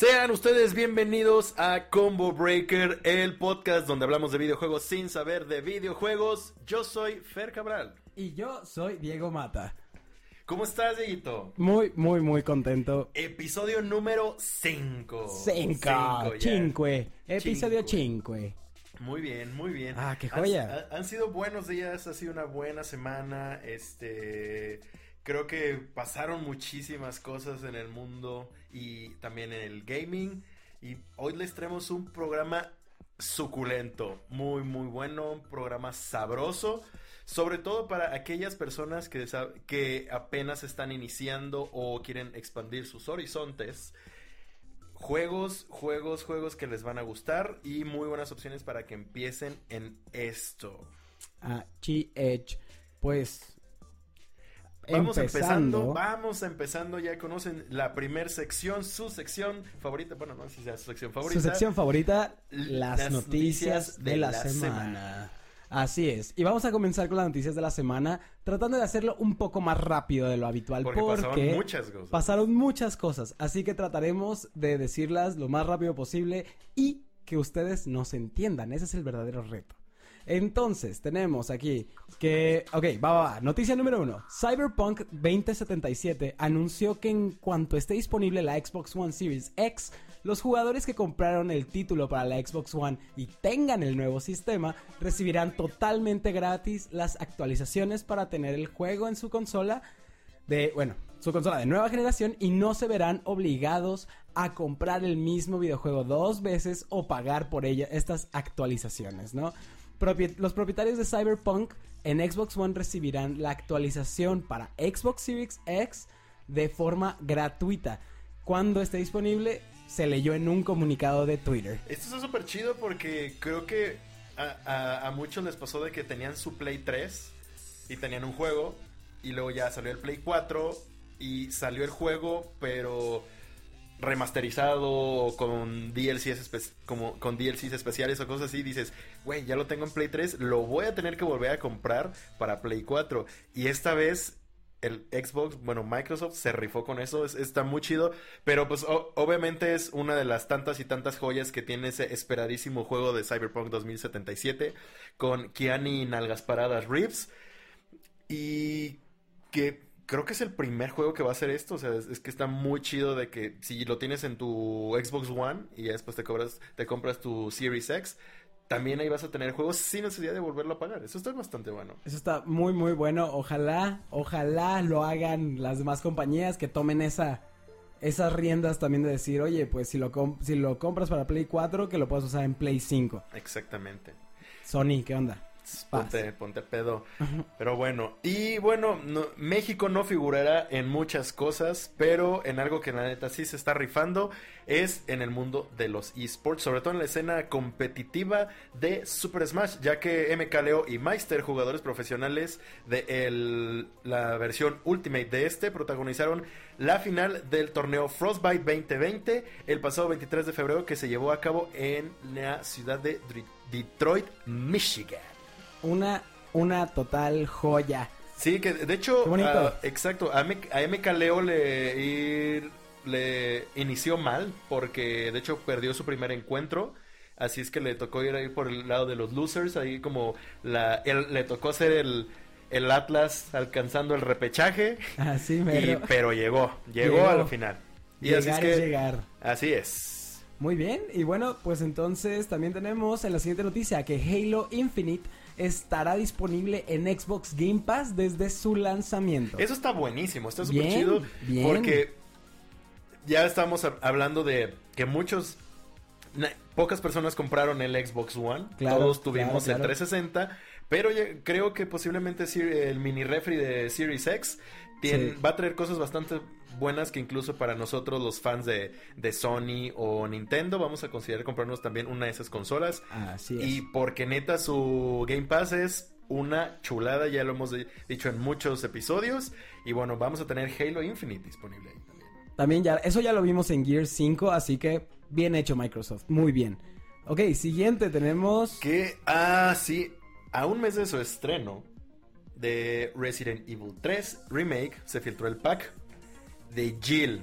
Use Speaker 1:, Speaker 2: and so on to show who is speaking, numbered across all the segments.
Speaker 1: Sean ustedes bienvenidos a Combo Breaker, el podcast donde hablamos de videojuegos sin saber de videojuegos. Yo soy Fer Cabral.
Speaker 2: Y yo soy Diego Mata.
Speaker 1: ¿Cómo estás, Dieguito?
Speaker 2: Muy, muy, muy contento.
Speaker 1: Episodio número 5.
Speaker 2: 5. Cinque. Episodio 5.
Speaker 1: Muy bien, muy bien.
Speaker 2: Ah, qué joya.
Speaker 1: Han, han, sido buenos días, ha sido una buena semana. Este, creo que pasaron muchísimas cosas en el mundo y también en el gaming. Y hoy les traemos un programa suculento, muy, muy bueno, un programa sabroso. Sobre todo para aquellas personas que, que apenas están iniciando o quieren expandir sus horizontes. Juegos, juegos, juegos que les van a gustar y muy buenas opciones para que empiecen en esto.
Speaker 2: Ah, Edge. Pues
Speaker 1: Vamos empezando. vamos empezando, ya conocen la primer sección, su sección favorita, bueno, no sé si sea su sección favorita.
Speaker 2: Su sección favorita, las, noticias, de, la, semana. Así es. Y vamos a comenzar con las noticias de la semana, tratando de hacerlo un poco más rápido de lo habitual.
Speaker 1: Porque, pasaron muchas cosas.
Speaker 2: Pasaron muchas cosas. Así que trataremos de decirlas lo más rápido posible y que ustedes nos entiendan. Ese es el verdadero reto. Entonces, tenemos aquí que, ok, va, va, va. Noticia número uno. Cyberpunk 2077 anunció que en cuanto esté disponible la Xbox One Series X, los jugadores que compraron el título para la Xbox One y tengan el nuevo sistema recibirán totalmente gratis las actualizaciones para tener el juego en su consola de, bueno, su consola de nueva generación y no se verán obligados a comprar el mismo videojuego dos veces o pagar por ella estas actualizaciones, ¿no? Los propietarios de Cyberpunk en Xbox One recibirán la actualización para Xbox Series X de forma gratuita. Cuando esté disponible, se leyó en un comunicado de Twitter.
Speaker 1: Esto es súper chido porque creo que a, muchos les pasó de que tenían su Play 3 y tenían un juego y luego ya salió el Play 4 y salió el juego, pero remasterizado con DLCs, como, con DLCs especiales o cosas así, dices, güey, ya lo tengo en Play 3, lo voy a tener que volver a comprar para Play 4. Y esta vez el Xbox, bueno, Microsoft se rifó con eso, está muy chido, pero pues obviamente es una de las tantas y tantas joyas que tiene ese esperadísimo juego de Cyberpunk 2077 con Keanu Nalgas Paradas Reeves y que creo que es el primer juego que va a hacer esto. O sea, es, que está muy chido de que si lo tienes en tu Xbox One y ya después te, cobras, te compras tu Series X, también ahí vas a tener juegos sin necesidad de volverlo a pagar. Eso está bastante bueno.
Speaker 2: Eso está muy, muy bueno. Ojalá, ojalá lo hagan las demás compañías que tomen esa esas riendas también de decir, oye, pues si lo, si lo compras para Play 4, que lo puedas usar en Play 5.
Speaker 1: Exactamente.
Speaker 2: Sony, ¿qué onda?
Speaker 1: Ponte, ponte pedo. Pero bueno, y bueno, México no figurará en muchas cosas, pero en algo que la neta sí se está rifando es en el mundo de los esports, sobre todo en la escena competitiva de Super Smash, ya que MK Leo y Meister, jugadores profesionales de la versión Ultimate de este, protagonizaron la final del torneo Frostbite 2020 el pasado 23 de febrero que se llevó a cabo en la ciudad de Detroit, Michigan
Speaker 2: una, una total joya.
Speaker 1: Sí, que de hecho, uh, exacto, a, MK Leo le, le inició mal porque de hecho perdió su primer encuentro. Así es que le tocó ir ahí por el lado de los losers, ahí como la, le tocó hacer el, el Atlas alcanzando el repechaje.
Speaker 2: Así
Speaker 1: Pero llegó, llegó, a la final.
Speaker 2: Y así es que, llegar.
Speaker 1: Así es.
Speaker 2: Muy bien, y bueno, pues entonces también tenemos en la siguiente noticia que Halo Infinite estará disponible en Xbox Game Pass desde su lanzamiento.
Speaker 1: Eso está buenísimo, está súper chido. Porque ya estamos hablando de que muchos pocas personas compraron el Xbox One, todos tuvimos el 360, pero creo que posiblemente el mini refri de Series X va a traer cosas bastante buenas que incluso para nosotros los fans de, Sony o Nintendo vamos a considerar comprarnos también una de esas consolas.
Speaker 2: Así
Speaker 1: es. Y porque neta su Game Pass es una chulada, ya lo hemos dicho en muchos episodios. Y bueno, vamos a tener Halo Infinite disponible ahí también.
Speaker 2: También ya, eso ya lo vimos en Gear 5, así que bien hecho Microsoft, muy bien. Ok, siguiente tenemos...
Speaker 1: Que, ah, sí, a un mes de su estreno, de Resident Evil 3 Remake se filtró el pack de Jill.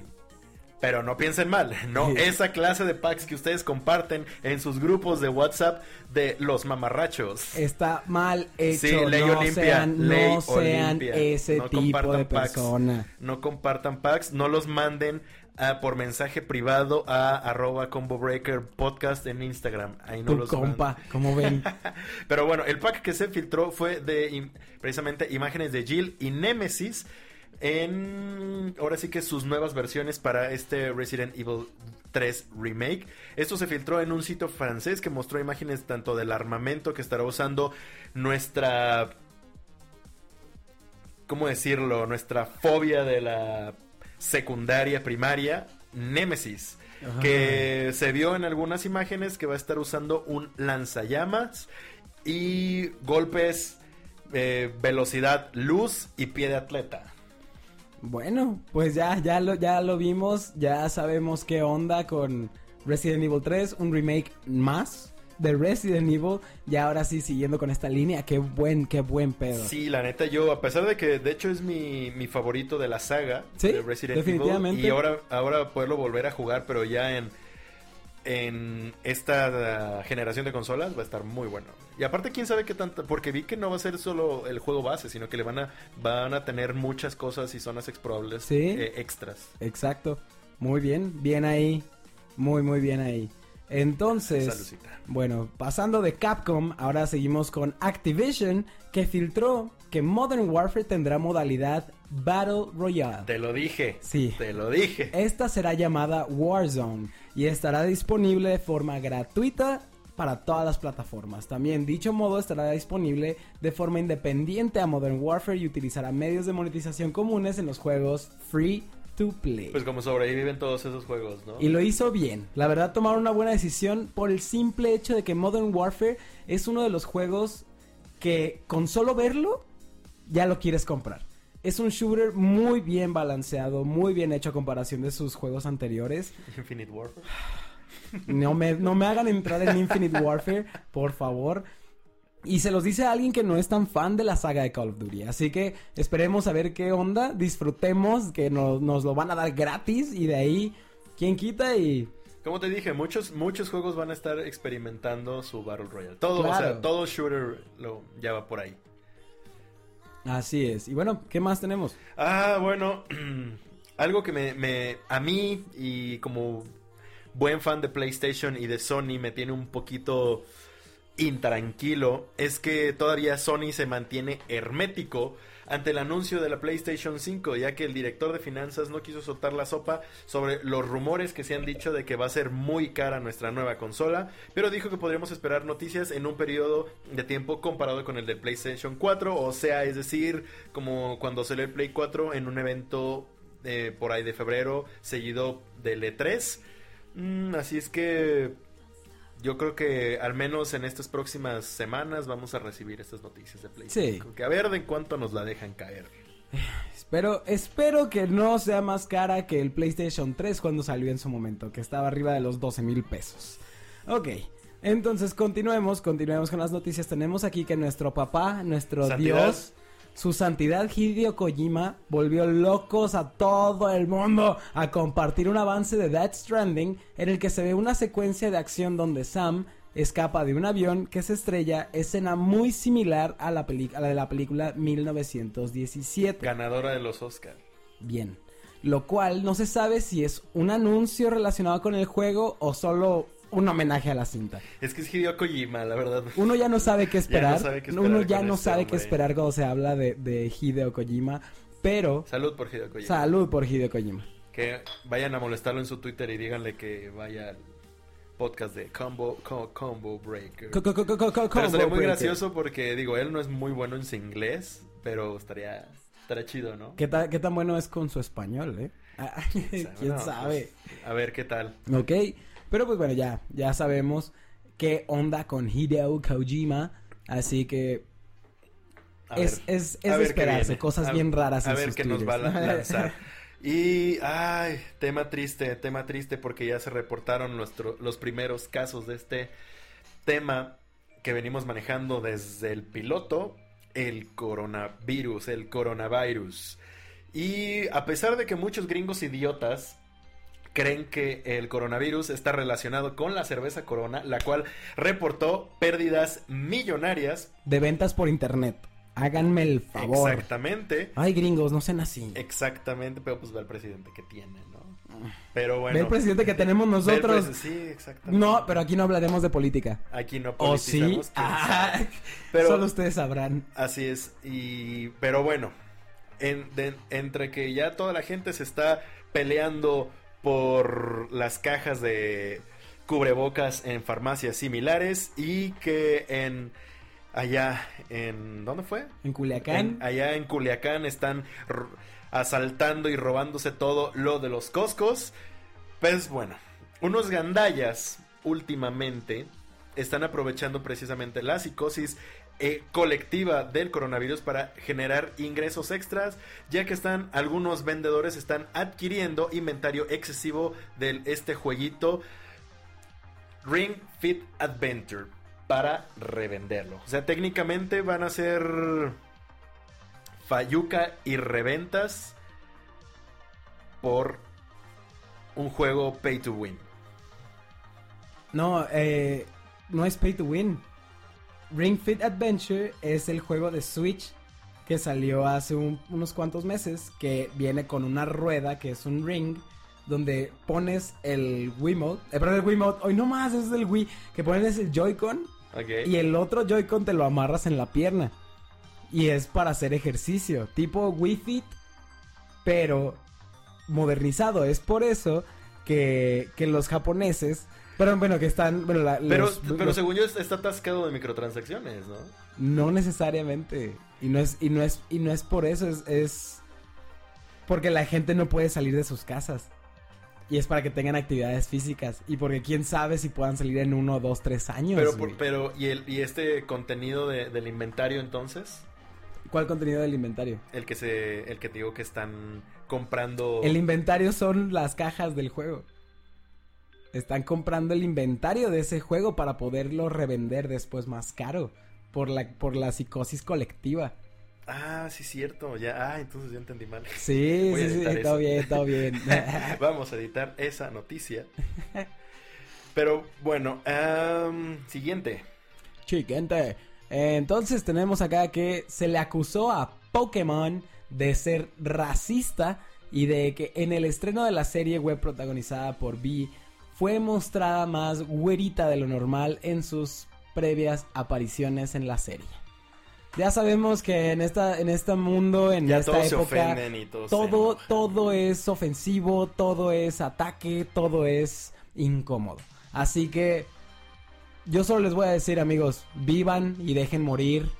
Speaker 1: Pero no piensen mal, no esa clase de packs que ustedes comparten en sus grupos de WhatsApp de los mamarrachos.
Speaker 2: Está mal hecho.
Speaker 1: Sí, ley
Speaker 2: no
Speaker 1: Olimpia,
Speaker 2: sean,
Speaker 1: ley
Speaker 2: no sean
Speaker 1: Olimpia.
Speaker 2: ese
Speaker 1: No
Speaker 2: tipo de
Speaker 1: packs.
Speaker 2: persona.
Speaker 1: No compartan packs, no los manden por mensaje privado a arroba combo breaker podcast en Instagram. Ahí no
Speaker 2: Tu
Speaker 1: los
Speaker 2: compa,
Speaker 1: manden.
Speaker 2: como ven.
Speaker 1: Pero bueno, el pack que se filtró fue de precisamente imágenes de Jill y Nemesis en ahora sí que sus nuevas versiones para este Resident Evil 3 remake. Esto se filtró en un sitio francés que mostró imágenes tanto del armamento que estará usando nuestra ¿cómo decirlo? Nuestra fobia de la secundaria primaria, Nemesis
Speaker 2: Ajá.
Speaker 1: que se vio en algunas imágenes que va a estar usando un lanzallamas y golpes, eh, velocidad, luz y pie de atleta.
Speaker 2: Bueno, pues ya, ya lo, ya lo vimos, ya sabemos qué onda con Resident Evil 3, un remake más de Resident Evil, y ahora sí siguiendo con esta línea, qué buen, qué buen pedo.
Speaker 1: Sí, la neta, yo, a pesar de que de hecho es mi, mi favorito de la saga
Speaker 2: Sí,
Speaker 1: de Resident
Speaker 2: definitivamente.
Speaker 1: Evil, y ahora, ahora poderlo volver a jugar, pero ya en, en esta uh, generación de consolas va a estar muy bueno. Y aparte, quién sabe qué tanto, porque vi que no va a ser solo el juego base, sino que le van a, van a tener muchas cosas y zonas explorables
Speaker 2: Sí.
Speaker 1: eh, extras.
Speaker 2: Exacto, muy bien, bien ahí, muy, muy bien ahí. Entonces, bueno, pasando de Capcom, ahora seguimos con Activision, que filtró que Modern Warfare tendrá modalidad Battle Royale.
Speaker 1: Te lo dije.
Speaker 2: Sí.
Speaker 1: Te lo dije.
Speaker 2: Esta será llamada Warzone y estará disponible de forma gratuita para todas las plataformas. También dicho modo estará disponible de forma independiente a Modern Warfare y utilizará medios de monetización comunes en los juegos free to play.
Speaker 1: Pues como sobreviven todos esos juegos, ¿no?
Speaker 2: Y lo hizo bien. La verdad tomaron una buena decisión por el simple hecho de que Modern Warfare es uno de los juegos que con solo verlo ya lo quieres comprar. Es un shooter muy bien balanceado, muy bien hecho a comparación de sus juegos anteriores.
Speaker 1: Infinite Warfare.
Speaker 2: No me, no me hagan entrar en Infinite Warfare, por favor. Y se los dice a alguien que no es tan fan de la saga de Call of Duty. Así que esperemos a ver qué onda. Disfrutemos que nos, nos lo van a dar gratis. Y de ahí, quien quita y...
Speaker 1: Como te dije, muchos, muchos juegos van a estar experimentando su Battle Royale. Todo, o sea, todo shooter lo ya va por ahí.
Speaker 2: Así es. Y bueno, ¿qué más tenemos?
Speaker 1: Ah, bueno, algo que me, me, a mí y como buen fan de PlayStation y de Sony me tiene un poquito intranquilo es que todavía Sony se mantiene hermético ante el anuncio de la PlayStation 5, ya que el director de finanzas no quiso soltar la sopa sobre los rumores que se han dicho de que va a ser muy cara nuestra nueva consola, pero dijo que podríamos esperar noticias en un periodo de tiempo comparado con el del PlayStation 4, o sea, es decir, como cuando salió el Play 4 en un evento eh, por ahí de febrero, seguido del E3. Mm, así es que yo creo que al menos en estas próximas semanas vamos a recibir estas noticias de Play
Speaker 2: Sí.
Speaker 1: 5, Que a ver de cuánto nos la dejan caer.
Speaker 2: Espero, espero que no sea más cara que el PlayStation 3 cuando salió en su momento, que estaba arriba de los 12 mil pesos. Ok, entonces continuemos, continuemos con las noticias. Tenemos aquí que nuestro papá, nuestro. Dios, su santidad Hideo Kojima, volvió locos a todo el mundo a compartir un avance de Death Stranding en el que se ve una secuencia de acción donde Sam escapa de un avión que se estrella, escena muy similar a la, a la de la película 1917.
Speaker 1: Ganadora de los Oscar.
Speaker 2: Bien. Lo cual no se sabe si es un anuncio relacionado con el juego o solo un homenaje a la cinta.
Speaker 1: Es que es Hideo Kojima, la verdad.
Speaker 2: Uno ya no sabe qué esperar.
Speaker 1: sabe qué esperar
Speaker 2: Uno ya no
Speaker 1: este
Speaker 2: sabe qué
Speaker 1: hombre.
Speaker 2: esperar cuando se habla de, de Hideo Kojima. Pero,
Speaker 1: Salud por Hideo Kojima.
Speaker 2: salud por Hideo Kojima.
Speaker 1: Que vayan a molestarlo en su Twitter y díganle que vaya al podcast de Combo, Co- Combo Breaker.
Speaker 2: Co- co-
Speaker 1: Pero muy
Speaker 2: breaker.
Speaker 1: gracioso porque, digo, él no es muy bueno en su inglés, pero estaría, estaría chido, ¿no?
Speaker 2: ¿Qué, ta- qué tan bueno es con su español, eh? ¿Quién
Speaker 1: No,
Speaker 2: sabe?
Speaker 1: pues, a ver qué tal.
Speaker 2: Ok, pero pues bueno, ya, ya sabemos qué onda con Hideo Kojima. Así que
Speaker 1: A
Speaker 2: es,
Speaker 1: ver.
Speaker 2: es, es
Speaker 1: A
Speaker 2: de esperarse, cosas
Speaker 1: A-
Speaker 2: bien raras
Speaker 1: A
Speaker 2: en
Speaker 1: ver
Speaker 2: sus
Speaker 1: qué nos va a lanzar. Y, ay, tema triste, tema triste porque ya se reportaron nuestro, los primeros casos de este tema que venimos manejando desde el piloto, el coronavirus, el coronavirus. Y a pesar de que muchos gringos idiotas creen que el coronavirus está relacionado con la cerveza Corona, la cual reportó pérdidas millonarias.
Speaker 2: De ventas por internet. Háganme el favor.
Speaker 1: Exactamente.
Speaker 2: Ay, gringos, no sean así.
Speaker 1: Exactamente, pero pues ve al presidente que tiene, ¿no? Pero bueno.
Speaker 2: Ve el presidente que tenemos nosotros.
Speaker 1: sí, exactamente.
Speaker 2: No, pero aquí no hablaremos de política.
Speaker 1: Aquí no
Speaker 2: ¿O sí?
Speaker 1: politizamos.
Speaker 2: Ah.
Speaker 1: Pero-
Speaker 2: Solo ustedes sabrán.
Speaker 1: Así es, y pero bueno, en- de- entre que ya toda la gente se está peleando por las cajas de cubrebocas en farmacias similares y que en allá en ¿dónde fue?
Speaker 2: En Culiacán.
Speaker 1: En- allá en Culiacán están asaltando y robándose todo lo de los Costcos. Pues bueno, unos gandallas últimamente están aprovechando precisamente la psicosis eh, colectiva del coronavirus para generar ingresos extras, ya que están algunos vendedores están adquiriendo inventario excesivo de este jueguito Ring Fit Adventure para revenderlo. O sea, técnicamente van a ser Fayuca y reventas por un juego pay to win.
Speaker 2: No, eh, no es pay to win. Ring Fit Adventure es el juego de Switch que salió hace un- unos cuantos meses que viene con una rueda que es un ring donde pones el Wiimote, eh, perdón, el Wiimote, hoy no más, es el Wii, que pones el Joy-Con y el otro Joy-Con te lo amarras en la pierna. Y es para hacer ejercicio, tipo Wii Fit, pero modernizado. Es por eso que, que los japoneses, pero bueno, que están, bueno, la-
Speaker 1: Pero,
Speaker 2: los-
Speaker 1: pero
Speaker 2: los-
Speaker 1: según yo está atascado de microtransacciones, ¿no?
Speaker 2: no necesariamente. Y no es, y no es, y no es por eso, es, es porque la gente no puede salir de sus casas. Y es para que tengan actividades físicas. Y porque quién sabe si puedan salir en uno, dos, tres años.
Speaker 1: Pero, por- pero ¿y, el, y este contenido de- del inventario entonces?
Speaker 2: ¿Cuál contenido del inventario?
Speaker 1: El que se, el que te digo que están comprando.
Speaker 2: El inventario son las cajas del juego. Están comprando el inventario de ese juego para poderlo revender después más caro. Por la, por la psicosis colectiva.
Speaker 1: Ah, sí, cierto. Ya, ah, entonces ya entendí mal.
Speaker 2: Sí, sí, sí, todo
Speaker 1: eso.
Speaker 2: bien, todo bien.
Speaker 1: Vamos a editar esa noticia. Pero bueno, siguiente.
Speaker 2: Chiquente. Entonces tenemos acá que se le acusó a Pokémon de ser racista y de que en el estreno de la serie web protagonizada por B fue mostrada más güerita de lo normal en sus previas apariciones en la serie. Ya sabemos que en esta en este mundo en
Speaker 1: Ya
Speaker 2: esta
Speaker 1: todos
Speaker 2: época
Speaker 1: y todos
Speaker 2: todo todo es ofensivo, todo es ataque, todo es incómodo. Así que yo solo les voy a decir, amigos, vivan y dejen morir.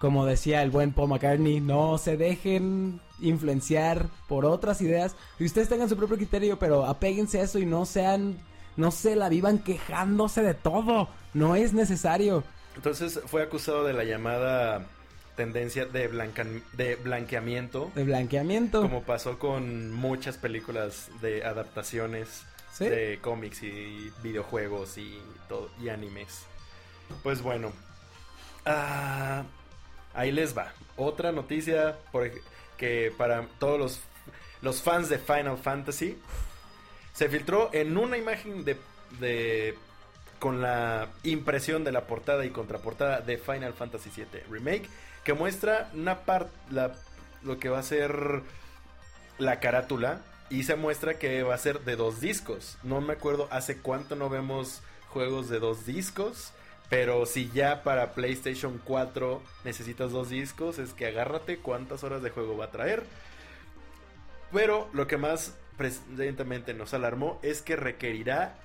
Speaker 2: Como decía el buen Paul McCartney, no se dejen influenciar por otras ideas. Y ustedes tengan su propio criterio, pero apéguense a eso y no sean, no se la vivan quejándose de todo. No es necesario.
Speaker 1: Entonces fue acusado de la llamada tendencia de, blanca- de blanqueamiento,
Speaker 2: De blanqueamiento.
Speaker 1: como pasó con muchas películas de adaptaciones
Speaker 2: ¿Sí?
Speaker 1: de cómics y videojuegos y todo y animes. Pues bueno, ah, ahí les va. Otra noticia por que para todos los, los fans de Final Fantasy se filtró en una imagen de, de con la impresión de la portada y contraportada de Final Fantasy VII Remake que muestra una parte lo que va a ser la carátula y se muestra que va a ser de dos discos. No me acuerdo hace cuánto no vemos juegos de dos discos, pero si ya para PlayStation 4 necesitas dos discos, es que agárrate cuántas horas de juego va a traer. Pero lo que más presentemente nos alarmó es que requerirá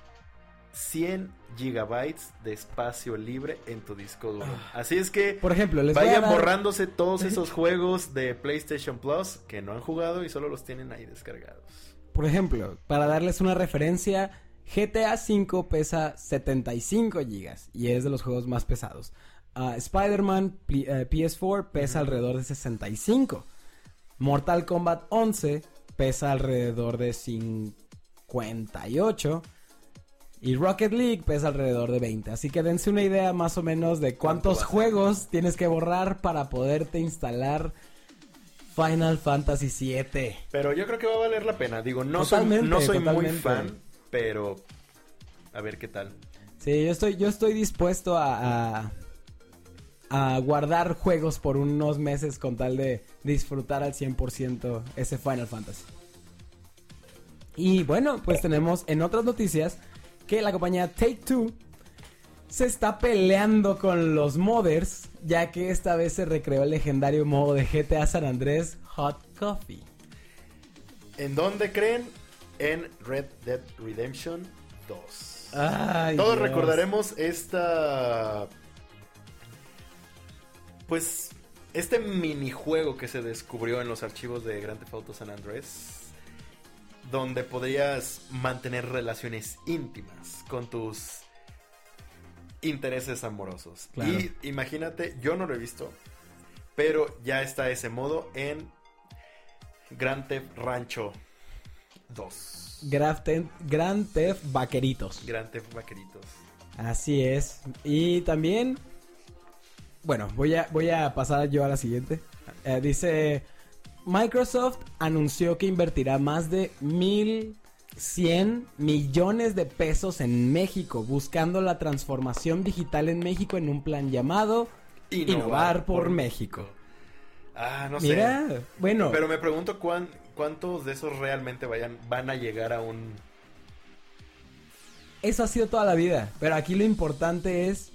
Speaker 1: 100 gigabytes de espacio libre en tu disco duro. Así es que
Speaker 2: Por ejemplo, les
Speaker 1: vayan
Speaker 2: dar-
Speaker 1: borrándose todos esos juegos de PlayStation Plus que no han jugado y solo los tienen ahí descargados.
Speaker 2: Por ejemplo, para darles una referencia, GTA V pesa 75 gigas y es de los juegos más pesados. Ah, Spider-Man P- eh, PS4 pesa alrededor de 65. Mortal Kombat 11 pesa alrededor de 58. Y Rocket League pesa alrededor de 20. Así que dense una idea más o menos de
Speaker 1: ¿Cuánto
Speaker 2: cuántos juegos tienes que borrar para poderte instalar Final Fantasy VII.
Speaker 1: Pero yo creo que va a valer la pena. Digo, no soy,
Speaker 2: Totalmente,
Speaker 1: no soy muy fan, pero a ver qué tal.
Speaker 2: Sí, yo estoy, yo estoy dispuesto a, a, a guardar juegos por unos meses con tal de disfrutar al 100% ese Final Fantasy. Y bueno, pues tenemos en otras noticias que la compañía Take Two se está peleando con los modders, ya que esta vez se recreó el legendario modo de GTA San Andrés Hot Coffee.
Speaker 1: ¿En dónde creen? En Red Dead Redemption 2.
Speaker 2: Ay,
Speaker 1: Todos
Speaker 2: Dios.
Speaker 1: recordaremos esta. Pues. Este minijuego que se descubrió en los archivos de Grand Theft Auto San Andrés. Donde podrías mantener relaciones íntimas con tus intereses amorosos.
Speaker 2: Claro.
Speaker 1: Y imagínate, yo no lo he visto. Pero ya está ese modo en Grand Theft Rancho 2.
Speaker 2: Grand Theft, Grand Theft Vaqueritos.
Speaker 1: Grand Theft Vaqueritos.
Speaker 2: Así es. Y también, bueno, voy a, voy a pasar yo a la siguiente. Eh, dice, Microsoft anunció que invertirá más de 1.100 millones de pesos en México, buscando la transformación digital en México en un plan llamado Innovar, por, México.
Speaker 1: Ah, no sé.
Speaker 2: Mira, bueno,
Speaker 1: Pero me pregunto cuán- cuántos de esos realmente vayan, van a llegar a un...
Speaker 2: eso ha sido toda la vida. Pero aquí lo importante es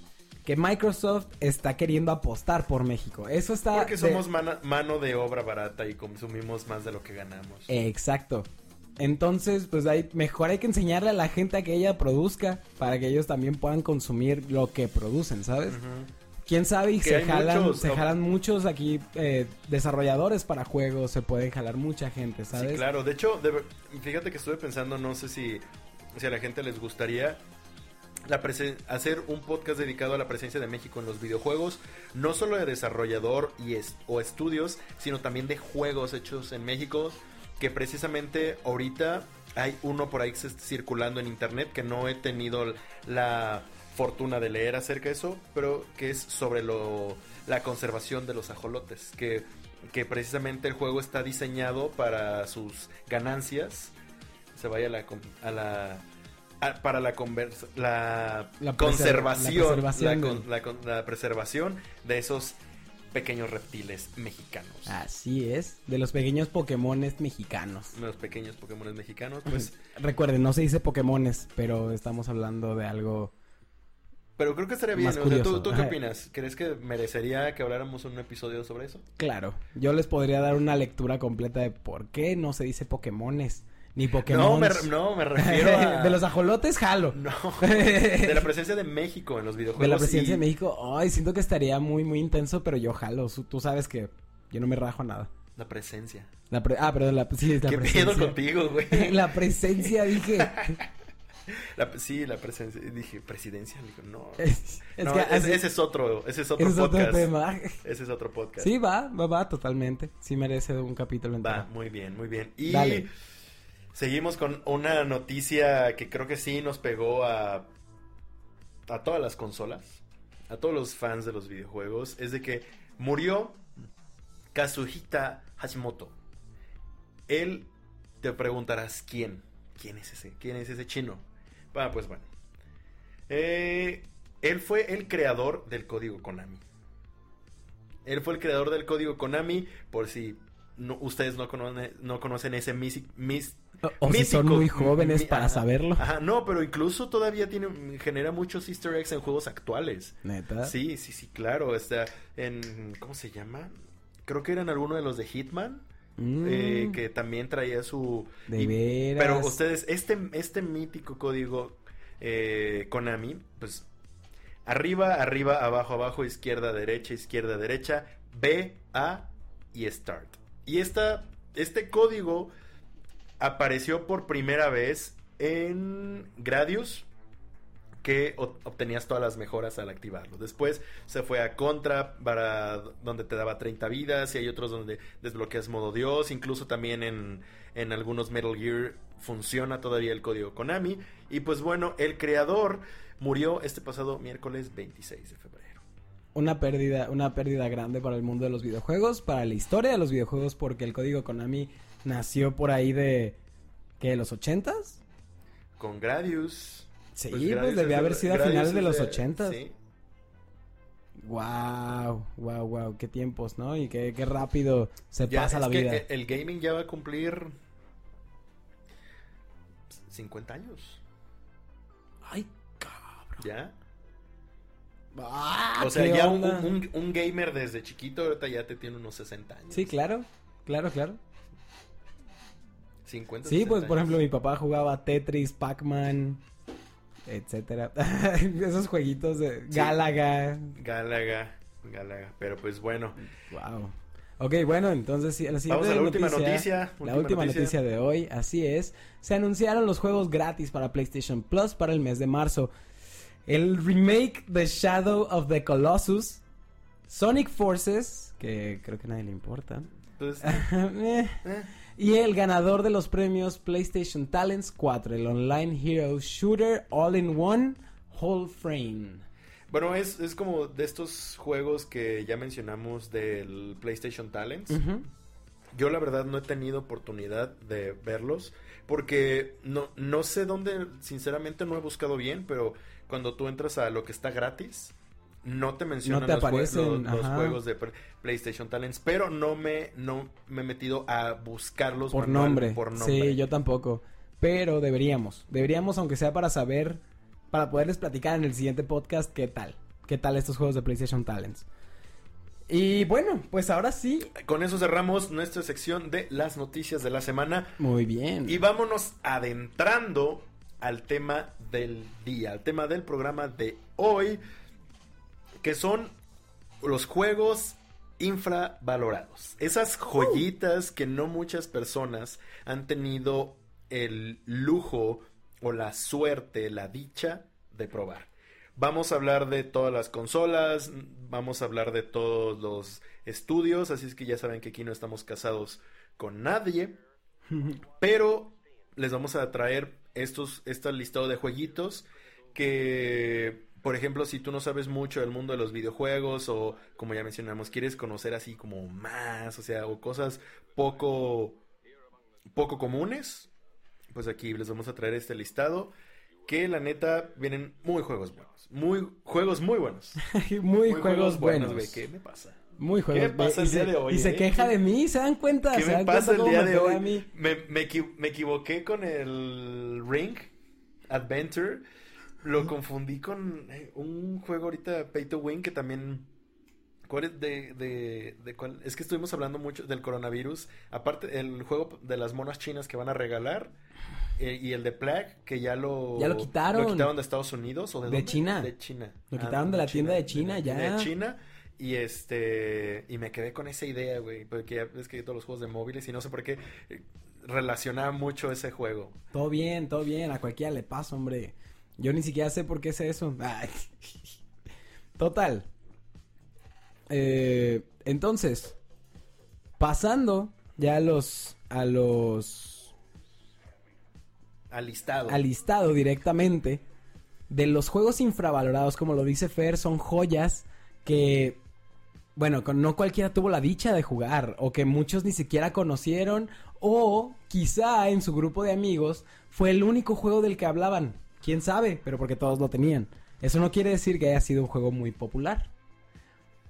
Speaker 2: que Microsoft está queriendo apostar por México. Eso está...
Speaker 1: Porque
Speaker 2: de-
Speaker 1: somos mana- mano de obra barata y consumimos más de lo que ganamos.
Speaker 2: Exacto. Entonces, pues ahí, mejor hay que enseñarle a la gente a que ella produzca para que ellos también puedan consumir lo que producen, ¿sabes? Quién sabe y
Speaker 1: Que
Speaker 2: se
Speaker 1: hay
Speaker 2: jalan,
Speaker 1: muchos,
Speaker 2: se jalan muchos aquí eh, desarrolladores para juegos, se pueden jalar mucha gente, ¿sabes?
Speaker 1: Sí, claro. De hecho, de fíjate que estuve pensando, no sé si, si a la gente les gustaría hacer un podcast dedicado a la presencia de México en los videojuegos, no solo de desarrollador y o estudios, sino también de juegos hechos en México, que precisamente ahorita hay uno por ahí circulando en internet que no he tenido la fortuna de leer acerca de eso, pero que es sobre lo la conservación de los ajolotes, que precisamente el juego está diseñado para sus ganancias. Se vaya a la a la a- para la, convers- la, conservación
Speaker 2: la preservación
Speaker 1: la
Speaker 2: de-
Speaker 1: con- la con- la preservación de esos pequeños reptiles mexicanos.
Speaker 2: Así es, de los pequeños Pokémones mexicanos.
Speaker 1: los pequeños Pokémon mexicanos pues
Speaker 2: Recuerden, no se dice Pokémones, pero estamos hablando de algo...
Speaker 1: pero creo que estaría bien
Speaker 2: Más
Speaker 1: o sea, ¿tú, qué opinas crees que merecería que habláramos un episodio sobre eso
Speaker 2: Claro, yo les podría dar una lectura completa de por qué no se dice Pokémones, ni Pokémon.
Speaker 1: no me, no me refiero a
Speaker 2: de los ajolotes, jalo.
Speaker 1: no de la presencia de México en los videojuegos
Speaker 2: De la presidencia
Speaker 1: y-
Speaker 2: de México, ay, siento que estaría muy, muy intenso, pero yo jalo. Tú sabes que yo no me rajo a nada.
Speaker 1: la presencia
Speaker 2: La pre- ah, perdón, la, sí, la
Speaker 1: qué
Speaker 2: presencia.
Speaker 1: pedo contigo güey
Speaker 2: la presencia, dije.
Speaker 1: La- sí, la presencia. Dije, presidencia. Dijo, no.
Speaker 2: Es, es
Speaker 1: No,
Speaker 2: que
Speaker 1: ese,
Speaker 2: así-
Speaker 1: ese es otro, ese es otro
Speaker 2: ese es otro
Speaker 1: podcast.
Speaker 2: tema.
Speaker 1: Ese es otro podcast.
Speaker 2: Sí, va, va, va, totalmente. Sí merece un capítulo entero.
Speaker 1: Va, muy bien, muy bien. Y
Speaker 2: Dale.
Speaker 1: Seguimos con una noticia que creo que sí nos pegó a, a todas las consolas, a todos los fans de los videojuegos. Es de que murió Kazuhita Hashimoto. Él, te preguntarás, ¿quién? ¿Quién es ese? ¿Quién es ese chino? Ah, pues bueno. Eh, él fue el creador del código Konami. Él fue el creador del código Konami, por si no- ustedes no, conoce- no conocen ese mis, mis-
Speaker 2: O, o si son muy jóvenes
Speaker 1: mi-
Speaker 2: para
Speaker 1: ajá,
Speaker 2: saberlo.
Speaker 1: Ajá, no, pero incluso todavía tiene genera muchos easter eggs en juegos actuales.
Speaker 2: Neta.
Speaker 1: Sí, sí, sí, claro. Está en. ¿Cómo se llama? Creo que eran alguno de los de Hitman.
Speaker 2: Mm,
Speaker 1: eh, que también traía su.
Speaker 2: de
Speaker 1: y-
Speaker 2: veras.
Speaker 1: Pero ustedes, este, este mítico código eh, Konami, pues. Arriba, arriba, abajo, abajo, izquierda, derecha, izquierda, derecha, B, A y Start. Y esta, este código apareció por primera vez en Gradius, que obtenías todas las mejoras al activarlo. Después se fue a Contra, para donde te daba 30 vidas, y hay otros donde desbloqueas modo Dios, incluso también en, en algunos Metal Gear funciona todavía el código Konami. Y pues bueno, el creador murió este pasado miércoles 26 de febrero.
Speaker 2: Una pérdida, una pérdida grande para el mundo de los videojuegos, para la historia de los videojuegos, porque el código Konami nació por ahí de, ¿qué? ¿Los ochentas?
Speaker 1: Con Gradius.
Speaker 2: Sí, pues, debía
Speaker 1: es
Speaker 2: haber sido a finales de los ochentas.
Speaker 1: Sí.
Speaker 2: Wow, wow, wow, qué tiempos, ¿no? Y qué, qué rápido se
Speaker 1: Ya,
Speaker 2: pasa
Speaker 1: es
Speaker 2: la
Speaker 1: que
Speaker 2: vida.
Speaker 1: el gaming ya va a cumplir 50 años.
Speaker 2: Ay, cabrón.
Speaker 1: ¿Ya?
Speaker 2: Ah,
Speaker 1: o sea,
Speaker 2: ¿qué
Speaker 1: ya un,
Speaker 2: onda?
Speaker 1: un- un gamer desde chiquito ahorita ya te tiene unos 60 años.
Speaker 2: Sí, claro, claro, claro.
Speaker 1: 50,
Speaker 2: Sí, pues
Speaker 1: 60
Speaker 2: por ejemplo,
Speaker 1: años.
Speaker 2: mi papá jugaba Tetris, Pac-Man, etcétera. Esos jueguitos de
Speaker 1: Sí.
Speaker 2: Galaga.
Speaker 1: Gálaga, Gálaga. Pero pues bueno.
Speaker 2: Wow. Ok, bueno, entonces sí, la siguiente
Speaker 1: Vamos a la última noticia.
Speaker 2: La última noticia. de hoy, así es. Se anunciaron los juegos gratis para PlayStation Plus para el mes de marzo. El remake de Shadow of the Colossus, Sonic Forces, que creo que a nadie le importa.
Speaker 1: Pues,
Speaker 2: Eh,
Speaker 1: eh,
Speaker 2: y el ganador de los premios PlayStation Talents 4, el Online Hero Shooter All in One Whole Frame.
Speaker 1: Bueno, es, es como de estos juegos que ya mencionamos del PlayStation Talents.
Speaker 2: Ujú.
Speaker 1: Yo la verdad no he tenido oportunidad de verlos porque no, no sé dónde, sinceramente no he buscado bien, pero cuando tú entras a lo que está gratis, no te mencionan
Speaker 2: No te
Speaker 1: los, jue-
Speaker 2: aparecen,
Speaker 1: los- los
Speaker 2: ajá.
Speaker 1: juegos de Pl- PlayStation Talents, pero no me, no me he metido a buscarlos
Speaker 2: Por
Speaker 1: manual-
Speaker 2: nombre.
Speaker 1: por nombre.
Speaker 2: Sí, yo tampoco. Pero deberíamos. Deberíamos, aunque sea para saber, para poderles platicar en el siguiente podcast qué tal. Qué tal estos juegos de PlayStation Talents. Y bueno, pues ahora sí.
Speaker 1: Con eso cerramos nuestra sección de las noticias de la semana.
Speaker 2: Muy bien.
Speaker 1: Y vámonos adentrando al tema del día, al tema del programa de hoy, que son los juegos infravalorados. Esas joyitas que no muchas personas han tenido el lujo o la suerte, la dicha de probar. Vamos a hablar de todas las consolas, vamos a hablar de todos los estudios, así es que ya saben que aquí no estamos casados con nadie. Pero les vamos a traer estos, este listado de jueguitos que, por ejemplo, si tú no sabes mucho del mundo de los videojuegos o, como ya mencionamos, quieres conocer así como más, o sea, o cosas poco, poco comunes, pues aquí les vamos a traer este listado que la neta vienen muy juegos buenos, muy juegos muy buenos.
Speaker 2: muy, juegos, buenos.
Speaker 1: güey, ¿qué me pasa?
Speaker 2: Muy juegos
Speaker 1: ¿Qué me pasa
Speaker 2: y
Speaker 1: el
Speaker 2: se,
Speaker 1: día de hoy,
Speaker 2: y se
Speaker 1: eh?
Speaker 2: queja de mí, ¿se dan cuenta?
Speaker 1: ¿Qué
Speaker 2: ¿Se
Speaker 1: me
Speaker 2: dan
Speaker 1: pasa el día de hoy? Me, me equi- me equivoqué con el Ring Adventure. Lo confundí con eh, un juego ahorita, Pay to Win, que también... ¿Cuál es de, de, de cuál? Es que estuvimos hablando mucho del coronavirus. Aparte, el juego de las monas chinas que van a regalar. eh, y el de Plague, que ya lo...
Speaker 2: Ya lo quitaron.
Speaker 1: Lo quitaron de Estados Unidos o de
Speaker 2: De
Speaker 1: dónde?
Speaker 2: China.
Speaker 1: De China.
Speaker 2: Lo quitaron de la tienda de China, ya.
Speaker 1: De China. Y este, y me quedé con esa idea, güey, porque ya ves que todos los juegos de móviles y no sé por qué eh, relacionaba mucho ese juego.
Speaker 2: Todo bien, todo bien, a cualquiera le pasa, hombre. Yo ni siquiera sé por qué es eso. Ay. Total. Eh, entonces, pasando ya a los a los
Speaker 1: Al listado.
Speaker 2: al listado directamente de los juegos infravalorados, como lo dice Fer, son joyas que bueno, no cualquiera tuvo la dicha de jugar o que muchos ni siquiera conocieron o quizá en su grupo de amigos fue el único juego del que hablaban. ¿Quién sabe? Pero porque todos lo tenían. Eso no quiere decir que haya sido un juego muy popular.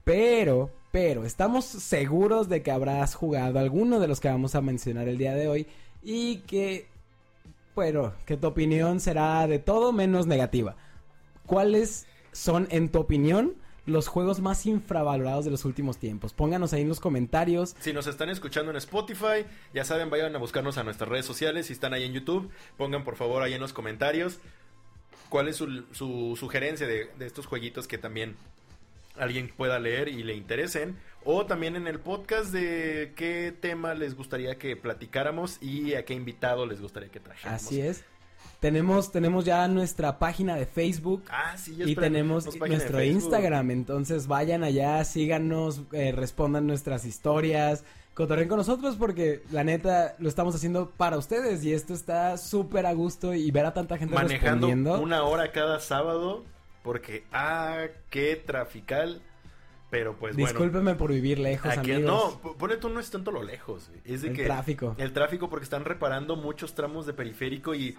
Speaker 2: Pero, pero, estamos seguros de que habrás jugado alguno de los que vamos a mencionar el día de hoy y que, bueno, que tu opinión será de todo menos negativa. ¿Cuáles son, en tu opinión, los juegos más infravalorados de los últimos tiempos? Pónganos ahí en los comentarios.
Speaker 1: Si nos están escuchando en Spotify, ya saben, vayan a buscarnos a nuestras redes sociales. Si están ahí en YouTube, pongan por favor ahí en los comentarios cuál es su, su sugerencia de, de estos jueguitos que también alguien pueda leer y le interesen. O también en el podcast de qué tema les gustaría que platicáramos y a qué invitado les gustaría que trajéramos.
Speaker 2: Así es. Tenemos, tenemos ya nuestra página de Facebook.
Speaker 1: Ah, sí, ya
Speaker 2: Y tenemos nuestro. Instagram, entonces vayan allá, síganos, eh, respondan nuestras historias, cotorren con nosotros porque la neta lo estamos haciendo para ustedes y esto está súper a gusto y ver a tanta gente
Speaker 1: Manejando
Speaker 2: respondiendo.
Speaker 1: una hora cada sábado porque, ah, qué trafical. Pero pues bueno.
Speaker 2: Discúlpeme por vivir lejos,
Speaker 1: Aquí,
Speaker 2: amigos.
Speaker 1: no, pone tú no es tanto lo lejos. Es de
Speaker 2: El
Speaker 1: que
Speaker 2: tráfico.
Speaker 1: el tráfico porque están reparando muchos tramos de periférico y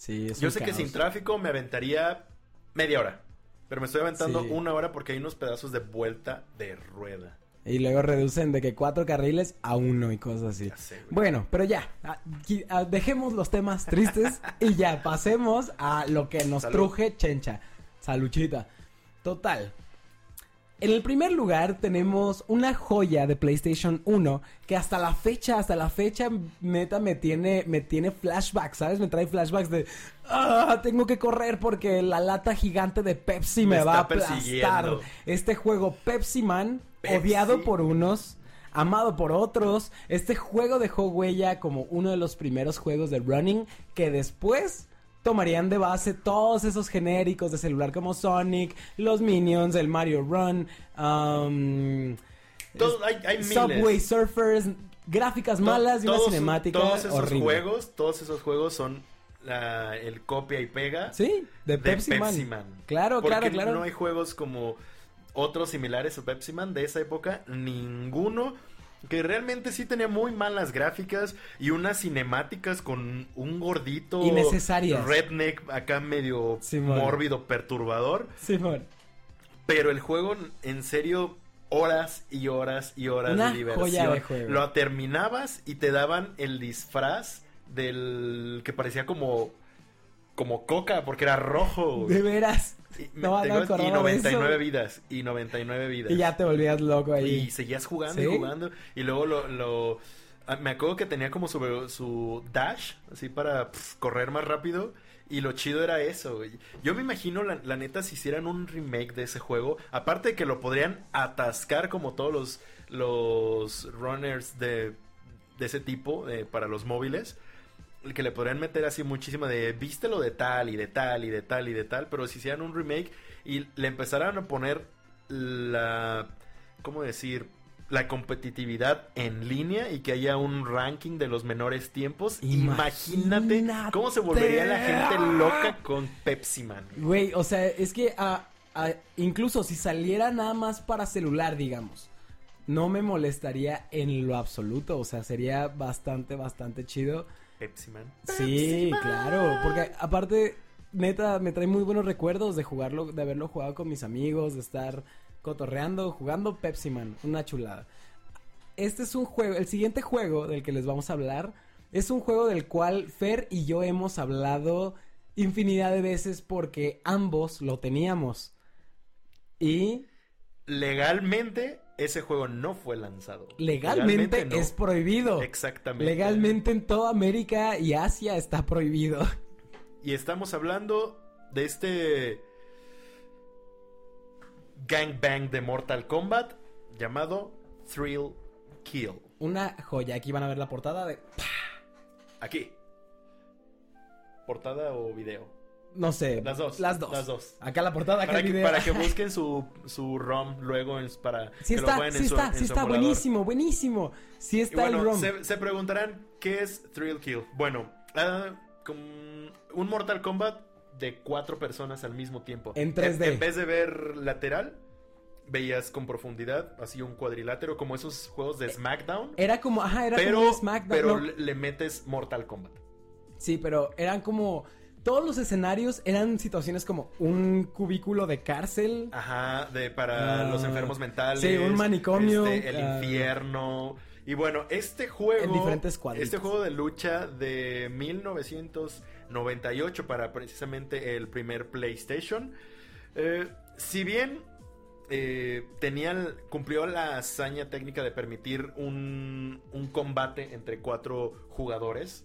Speaker 2: Sí, es
Speaker 1: yo sé que sin tráfico me aventaría media hora. Pero me estoy aventando
Speaker 2: Sí.
Speaker 1: una hora porque hay unos pedazos de vuelta de rueda.
Speaker 2: Y luego reducen de que cuatro carriles a uno y cosas así.
Speaker 1: Sé.
Speaker 2: Bueno, pero ya, ah, ah, dejemos los temas tristes y ya pasemos a lo que nos
Speaker 1: Salud.
Speaker 2: truje Chencha. Saluchita. Total. En el primer lugar tenemos una joya de PlayStation 1 que hasta la fecha, hasta la fecha, neta me tiene, me tiene flashbacks, ¿sabes? Me trae flashbacks de, ah, tengo que correr porque la lata gigante de Pepsi me,
Speaker 1: Me
Speaker 2: va a aplastar. Este juego Pepsi Man,
Speaker 1: Pepsi.
Speaker 2: odiado por unos, amado por otros. Este juego dejó huella como uno de los primeros juegos de running que después tomarían de base todos esos genéricos de celular como Sonic, los Minions, el Mario Run, um,
Speaker 1: Todo- hay, hay miles.
Speaker 2: Subway Surfers, gráficas
Speaker 1: To-
Speaker 2: malas y una cinemática
Speaker 1: Todos esos
Speaker 2: horrible.
Speaker 1: juegos, todos esos juegos son la- el copia y pega
Speaker 2: Sí, de
Speaker 1: de
Speaker 2: Pepsi,
Speaker 1: Pepsi,
Speaker 2: Man.
Speaker 1: Man.
Speaker 2: Claro,
Speaker 1: Porque
Speaker 2: claro, claro.
Speaker 1: no hay juegos como otros similares a Pepsi Man de esa época, ninguno que realmente sí tenía muy malas gráficas y unas cinemáticas con un gordito
Speaker 2: Innecesarias.
Speaker 1: redneck acá medio
Speaker 2: Simón.
Speaker 1: mórbido, perturbador,
Speaker 2: Simón.
Speaker 1: pero el juego en serio horas y horas y horas
Speaker 2: Una
Speaker 1: de diversión.
Speaker 2: joya de juego.
Speaker 1: Lo terminabas y te daban el disfraz del que parecía como como coca porque era rojo. güey.
Speaker 2: De veras.
Speaker 1: Y,
Speaker 2: No,
Speaker 1: tengo- y
Speaker 2: de
Speaker 1: 99
Speaker 2: eso.
Speaker 1: vidas. Y 99 vidas.
Speaker 2: Y ya te volvías loco ahí.
Speaker 1: Y seguías jugando
Speaker 2: ¿Sí?
Speaker 1: y jugando. Y luego lo, lo- ah, me acuerdo que tenía como su, su dash, así para correr más rápido. Y lo chido era eso, güey. Yo me imagino, la, la neta, si hicieran un remake de ese juego, aparte de que lo podrían atascar como todos los, los runners de, de ese tipo eh, para los móviles, que le podrían meter así muchísimo de vístelo de tal y de tal y de tal y de tal, pero si hicieran un remake y le empezaran a poner la, ¿cómo decir? La competitividad en línea y que haya un ranking de los menores tiempos. Imagínate,
Speaker 2: Imagínate.
Speaker 1: cómo se volvería la gente loca con Pepsi Man.
Speaker 2: Güey, o sea, es que ah, ah, incluso si saliera nada más para celular, digamos, no me molestaría en lo absoluto. O sea, sería bastante, bastante chido.
Speaker 1: Pepsi Man.
Speaker 2: Sí, claro, porque aparte, neta, me trae muy buenos recuerdos de jugarlo, de haberlo jugado con mis amigos, de estar cotorreando, jugando Pepsi Man, una chulada. Este es un juego, el siguiente juego del que les vamos a hablar, es un juego del cual Fer y yo hemos hablado infinidad de veces porque ambos lo teníamos. Y
Speaker 1: Legalmente, ese juego no fue lanzado.
Speaker 2: legalmente,
Speaker 1: no.
Speaker 2: es prohibido.
Speaker 1: Exactamente.
Speaker 2: Legalmente en toda América y Asia está prohibido.
Speaker 1: Y estamos hablando de este gangbang de Mortal Kombat llamado Thrill Kill.
Speaker 2: Una joya. Aquí van a ver la portada de.
Speaker 1: Aquí. ¿Portada o video?
Speaker 2: No sé.
Speaker 1: Las dos.
Speaker 2: Las dos.
Speaker 1: Las dos.
Speaker 2: Acá la portada, acá
Speaker 1: Para
Speaker 2: el
Speaker 1: que,
Speaker 2: video.
Speaker 1: para que busquen su, su ROM luego en- para
Speaker 2: Sí
Speaker 1: que lo
Speaker 2: está,
Speaker 1: jueguen
Speaker 2: sí
Speaker 1: en su,
Speaker 2: está,
Speaker 1: en
Speaker 2: sí
Speaker 1: su
Speaker 2: está.
Speaker 1: emulador.
Speaker 2: Buenísimo, buenísimo. Sí está el
Speaker 1: bueno,
Speaker 2: ROM.
Speaker 1: se, se preguntarán qué es Thrill Kill. Bueno, como un Mortal Kombat de cuatro personas al mismo tiempo.
Speaker 2: En 3D.
Speaker 1: En, vez de ver lateral, veías con profundidad, así un cuadrilátero, como esos juegos de SmackDown.
Speaker 2: Era como, ajá, era
Speaker 1: pero
Speaker 2: como SmackDown.
Speaker 1: pero
Speaker 2: no.
Speaker 1: le metes Mortal Kombat.
Speaker 2: Sí, pero eran como. Todos los escenarios eran situaciones como un cubículo de cárcel.
Speaker 1: Ajá, de para
Speaker 2: Ah,
Speaker 1: los enfermos mentales.
Speaker 2: sí, un manicomio,
Speaker 1: este, el
Speaker 2: ah.
Speaker 1: infierno. Y bueno, este juego.
Speaker 2: En diferentes cuadritos.
Speaker 1: Este juego de lucha de 1998 para precisamente el primer PlayStation. eh, si bien eh, tenía cumplió la hazaña técnica de permitir un, un combate entre cuatro jugadores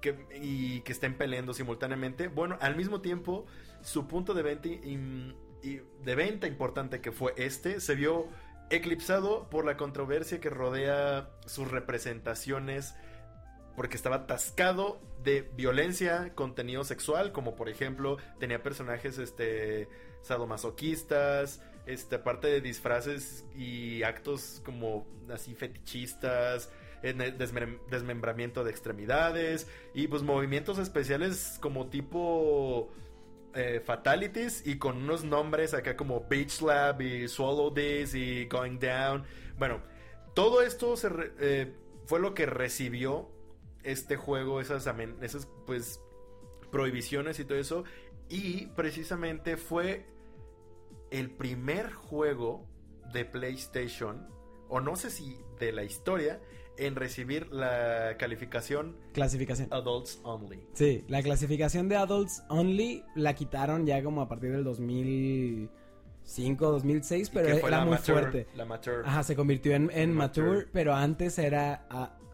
Speaker 1: que, y que estén peleando simultáneamente. Bueno, al mismo tiempo, su punto de venta, de venta importante que fue este se vio eclipsado por la controversia que rodea sus representaciones porque estaba atascado de violencia, contenido sexual, como por ejemplo tenía personajes este sadomasoquistas, este aparte de disfraces y actos como así fetichistas, desmem- desmembramiento de extremidades y pues movimientos especiales como tipo eh, fatalities y con unos nombres acá como Beach Lab y Swallow This y Going Down. Bueno, todo esto se eh, fue lo que recibió este juego, esas, esas pues prohibiciones y todo eso. Y precisamente fue el primer juego de PlayStation, o no sé si de la historia, en recibir la calificación
Speaker 2: Clasificación.
Speaker 1: Adults Only.
Speaker 2: Sí, la clasificación de Adults Only la quitaron ya como a partir del 2005, 2006, pero era
Speaker 1: la
Speaker 2: muy
Speaker 1: mature-
Speaker 2: fuerte.
Speaker 1: La mature.
Speaker 2: Ajá, se convirtió en, en mature,
Speaker 1: Mature.
Speaker 2: pero antes era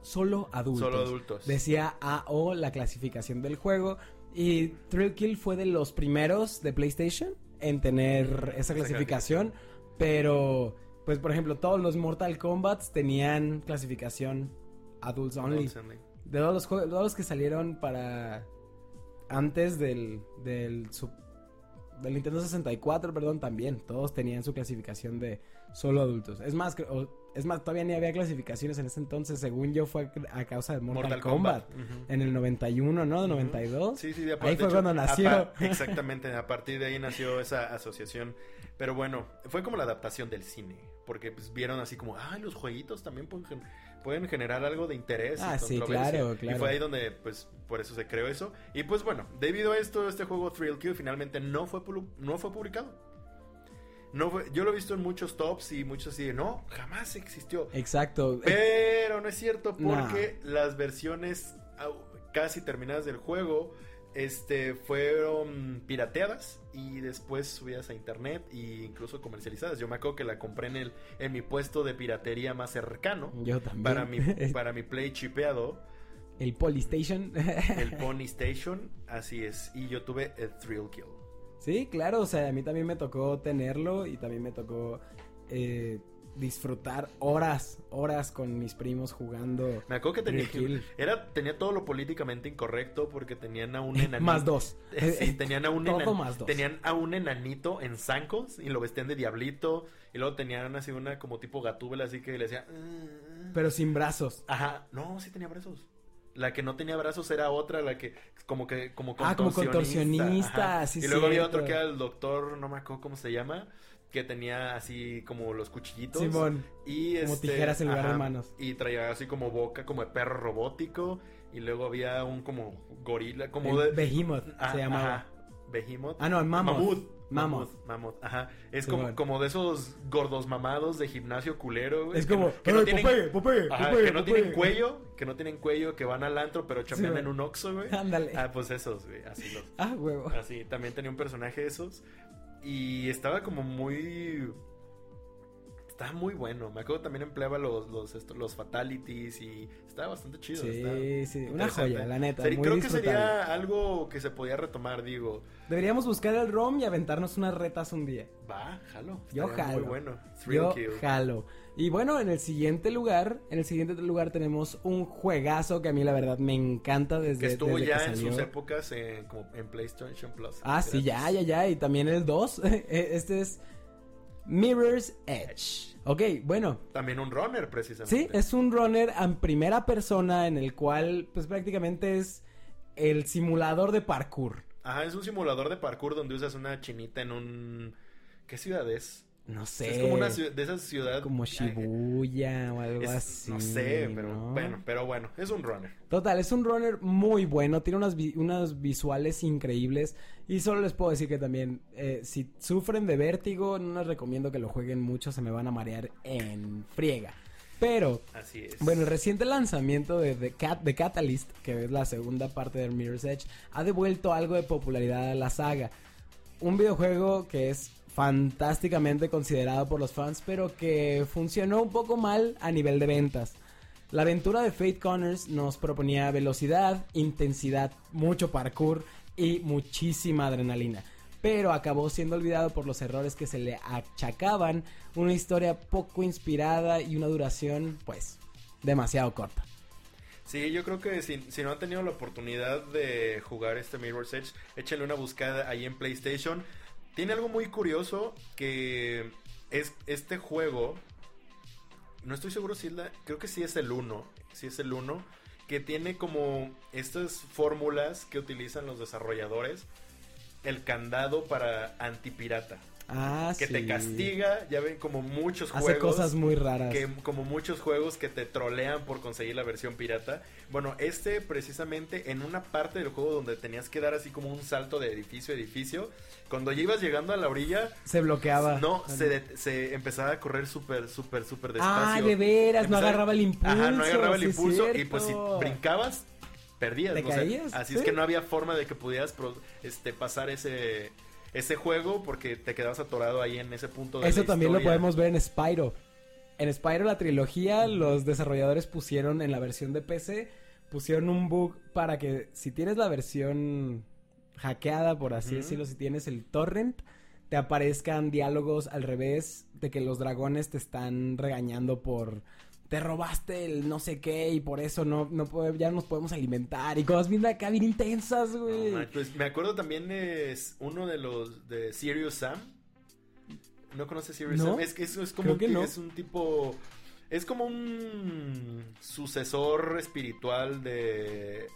Speaker 2: solo adultos.
Speaker 1: Solo adultos.
Speaker 2: Decía AO la clasificación del juego. Y Thrill Kill fue de los primeros de PlayStation en tener Esa clasificación. Pero, pues por ejemplo, todos los Mortal Kombat tenían clasificación Adults Only.
Speaker 1: Adults Only.
Speaker 2: De todos los juegos, todos los que salieron para antes del del, del Nintendo 64, perdón, también todos tenían su clasificación de solo adultos. Es más, es más todavía ni había clasificaciones en ese entonces, según yo fue a causa de Mortal, Kombat, en el 91, ¿no?
Speaker 1: Ujú.
Speaker 2: 92.
Speaker 1: Sí, sí, de
Speaker 2: Ahí fue cuando nació.
Speaker 1: exactamente, a partir de ahí nació esa asociación. Pero bueno, fue como la adaptación del cine. Porque pues, vieron así como, ah, los jueguitos también pueden, gen- pueden generar algo de interés. y
Speaker 2: Ah, sí,
Speaker 1: controversia".
Speaker 2: claro, claro.
Speaker 1: Y fue ahí donde, pues, por eso se creó eso. Y pues bueno, debido a esto, este juego Thrill Kill finalmente no fue, no fue publicado. No fue, yo lo he visto en muchos tops y muchos así de, no, jamás existió.
Speaker 2: Exacto.
Speaker 1: Pero no es cierto
Speaker 2: Nah.
Speaker 1: porque las versiones casi terminadas del juego este fueron pirateadas y después subidas a internet e incluso comercializadas. Yo me acuerdo que la compré en el en mi puesto de piratería más cercano
Speaker 2: yo también.
Speaker 1: para mi para mi Play chipeado,
Speaker 2: el Polystation.
Speaker 1: el Pony Station, así es, y yo tuve el Thrill Kill.
Speaker 2: Sí, claro, o sea, a mí también me tocó tenerlo y también me tocó eh, disfrutar horas, horas con mis primos jugando.
Speaker 1: Me acuerdo que tenía era tenía todo lo políticamente incorrecto porque tenían a un enanito
Speaker 2: Más dos.
Speaker 1: Sí, tenían a un
Speaker 2: Todo
Speaker 1: enan-
Speaker 2: más dos.
Speaker 1: tenían a un enanito en zancos y lo vestían de diablito y luego tenían así una como tipo gatúbela así que le decía "Mm".
Speaker 2: Pero sin brazos.
Speaker 1: ajá no sí tenía brazos la que no tenía brazos era otra la que como que como
Speaker 2: Ah, como contorsionista, sí,
Speaker 1: y luego había otro que era el doctor no me acuerdo cómo se llama que tenía así como los cuchillitos
Speaker 2: Simón.
Speaker 1: y
Speaker 2: Como
Speaker 1: este,
Speaker 2: tijeras en lugar de manos.
Speaker 1: y traía así como boca como de perro robótico y luego había un como gorila como
Speaker 2: El
Speaker 1: de
Speaker 2: Behemoth
Speaker 1: Ah,
Speaker 2: se llamaba.
Speaker 1: ajá. Behemoth.
Speaker 2: Ah, no, Mammoth.
Speaker 1: Mammoth.
Speaker 2: Mammoth.
Speaker 1: Mammoth. Ajá. Es
Speaker 2: Sí,
Speaker 1: como,
Speaker 2: bueno.
Speaker 1: como de esos gordos mamados de gimnasio culero, güey.
Speaker 2: Es como,
Speaker 1: que no
Speaker 2: "Ey,
Speaker 1: tienen,
Speaker 2: Popeye, Popeye,
Speaker 1: ajá,
Speaker 2: Popeye,
Speaker 1: que no
Speaker 2: Popeye".
Speaker 1: tienen cuello, que no tienen cuello, que van al antro, pero chambean en un oxo, güey.
Speaker 2: Ándale.
Speaker 1: Ah, pues esos, güey. Así los.
Speaker 2: Ah, huevo.
Speaker 1: Así, también tenía un personaje de esos. Y estaba como muy. Estaba muy bueno. Me acuerdo también empleaba los, los, esto- los fatalities y estaba bastante chido.
Speaker 2: Sí, sí, una joya, la neta, muy
Speaker 1: creo que sería algo que se podía retomar, digo.
Speaker 2: Deberíamos buscar el ROM y aventarnos unas retas un día.
Speaker 1: Va, jalo.
Speaker 2: Yo jalo.
Speaker 1: Muy bueno.
Speaker 2: Yo
Speaker 1: Kill.
Speaker 2: jalo. Y bueno, en el siguiente lugar, en el siguiente lugar tenemos un juegazo que a mí la verdad me encanta desde,
Speaker 1: que estuvo
Speaker 2: desde
Speaker 1: ya
Speaker 2: que
Speaker 1: en sus épocas en, como en PlayStation Plus.
Speaker 2: Ah, sí, ya, ya, ya. Y también el 2. Este es Mirror's Edge. Ok, bueno.
Speaker 1: También un runner, precisamente.
Speaker 2: Sí, es un runner en primera persona en el cual, pues prácticamente es el simulador de parkour.
Speaker 1: Ajá, es un simulador de parkour donde usas una chinita en un... ¿Qué ciudad es?
Speaker 2: No sé.
Speaker 1: Es como una ciudad, de esas ciudades...
Speaker 2: Como Shibuya o algo
Speaker 1: Es-
Speaker 2: así.
Speaker 1: no sé, pero
Speaker 2: ¿no?
Speaker 1: bueno, pero bueno, es un runner.
Speaker 2: Total, es un runner muy bueno, tiene unas, vi- unas visuales increíbles y solo les puedo decir que también eh, si sufren de vértigo no les recomiendo que lo jueguen mucho, se me van a marear en friega. Pero,
Speaker 1: Así es.
Speaker 2: bueno, el reciente lanzamiento de, The Cat, de Catalyst, que es la segunda parte de Mirror's Edge, ha devuelto algo de popularidad a la saga. Un videojuego que es fantásticamente considerado por los fans, pero que funcionó un poco mal a nivel de ventas. La aventura de Fate Connors nos proponía velocidad, intensidad, mucho parkour y muchísima adrenalina. Pero acabó siendo olvidado por los errores que se le achacaban, una historia poco inspirada y una duración, pues, demasiado corta.
Speaker 1: Sí, yo creo que si, no han tenido la oportunidad de jugar este Mirror's Edge, échenle una buscada ahí en PlayStation. Tiene algo muy curioso que es este juego. No estoy seguro si es la. Creo que sí es el 1. Sí es el 1. Que tiene como estas fórmulas que utilizan los desarrolladores. el candado para antipirata.
Speaker 2: Ah,
Speaker 1: que
Speaker 2: sí.
Speaker 1: te castiga, ya ven como muchos
Speaker 2: Hace
Speaker 1: juegos
Speaker 2: cosas muy raras.
Speaker 1: que como muchos juegos que te trolean por conseguir la versión pirata. Bueno, este precisamente en una parte del juego donde tenías que dar así como un salto de edificio a edificio, cuando ya ibas llegando a la orilla,
Speaker 2: Se bloqueaba.
Speaker 1: no, se, de- se empezaba a correr súper, súper, súper
Speaker 2: Ah,
Speaker 1: despacio.
Speaker 2: de veras, no agarraba el impulso.
Speaker 1: Ajá, no agarraba el
Speaker 2: sí
Speaker 1: impulso y pues si brincabas, perdías. Así
Speaker 2: Sí.
Speaker 1: es que no había forma de que pudieras pro- este, pasar ese, ese juego porque te quedabas atorado ahí en ese punto de
Speaker 2: Eso
Speaker 1: la
Speaker 2: también lo podemos ver en Spyro. En Spyro la trilogía, los desarrolladores pusieron en la versión de PC, pusieron un bug para que si tienes la versión hackeada, por así decirlo, si tienes el torrent, te aparezcan diálogos al revés de que los dragones te están regañando por te robaste el no sé qué y por eso no, no pode- ya nos podemos alimentar y cosas bien acá bien intensas, güey.
Speaker 1: pues me acuerdo también es uno de los de Serious Sam. ¿No conoces Serious
Speaker 2: No,
Speaker 1: Sam? Es que es, es como
Speaker 2: que
Speaker 1: es un tipo es como un sucesor espiritual de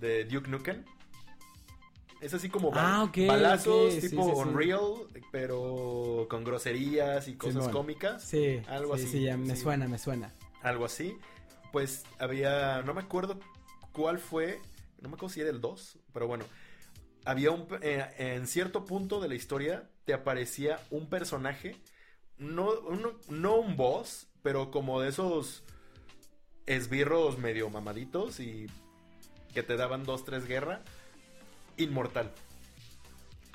Speaker 1: de Duke Nukem. Es así como
Speaker 2: Ah,
Speaker 1: balazos
Speaker 2: sí,
Speaker 1: tipo
Speaker 2: sí, sí.
Speaker 1: Unreal, pero con groserías y cosas cómicas.
Speaker 2: Sí,
Speaker 1: Algo
Speaker 2: sí,
Speaker 1: así,
Speaker 2: sí, ya me suena, me suena.
Speaker 1: Algo así. Pues había, no me acuerdo cuál fue, no me acuerdo si era el 2, pero bueno, había un, eh, en cierto punto de la historia te aparecía un personaje, no, uno- no un boss, pero como de esos esbirros medio mamaditos y que te daban dos, tres guerra, inmortal.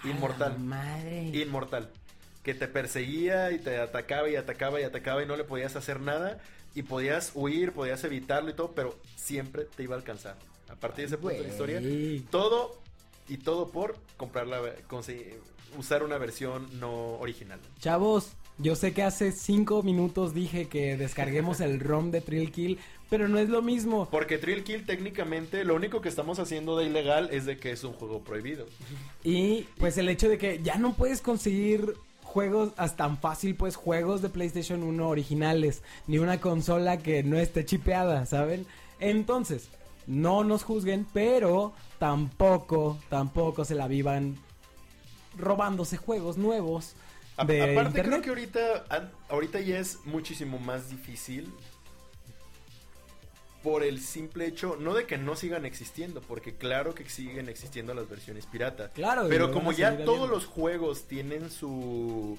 Speaker 1: Inmortal.
Speaker 2: madre.
Speaker 1: Inmortal. Que te perseguía y te atacaba y atacaba y atacaba y no le podías hacer nada. Y podías huir, podías evitarlo y todo, pero siempre te iba a alcanzar. A partir de ese punto de la historia, todo y todo por comprar la, conseguir- usar una versión no original.
Speaker 2: Chavos, yo sé que hace cinco minutos dije que descarguemos el ROM de Trill Kill, pero no es lo mismo.
Speaker 1: Porque Trill Kill técnicamente lo único que estamos haciendo de ilegal es de que es un juego prohibido.
Speaker 2: Y pues el hecho de que ya no puedes conseguir juegos hasta tan fácil, pues juegos de PlayStation 1 originales, ni una consola que no esté chipeada, ¿saben? Entonces, no nos juzguen, pero tampoco, tampoco se la vivan robándose juegos nuevos. De
Speaker 1: aparte creo
Speaker 2: internet.
Speaker 1: que ahorita, ahorita ya es muchísimo más difícil por el simple hecho, no de que no sigan existiendo, porque claro que siguen existiendo las versiones pirata.
Speaker 2: Claro,
Speaker 1: Pero como ya todos los juegos tienen su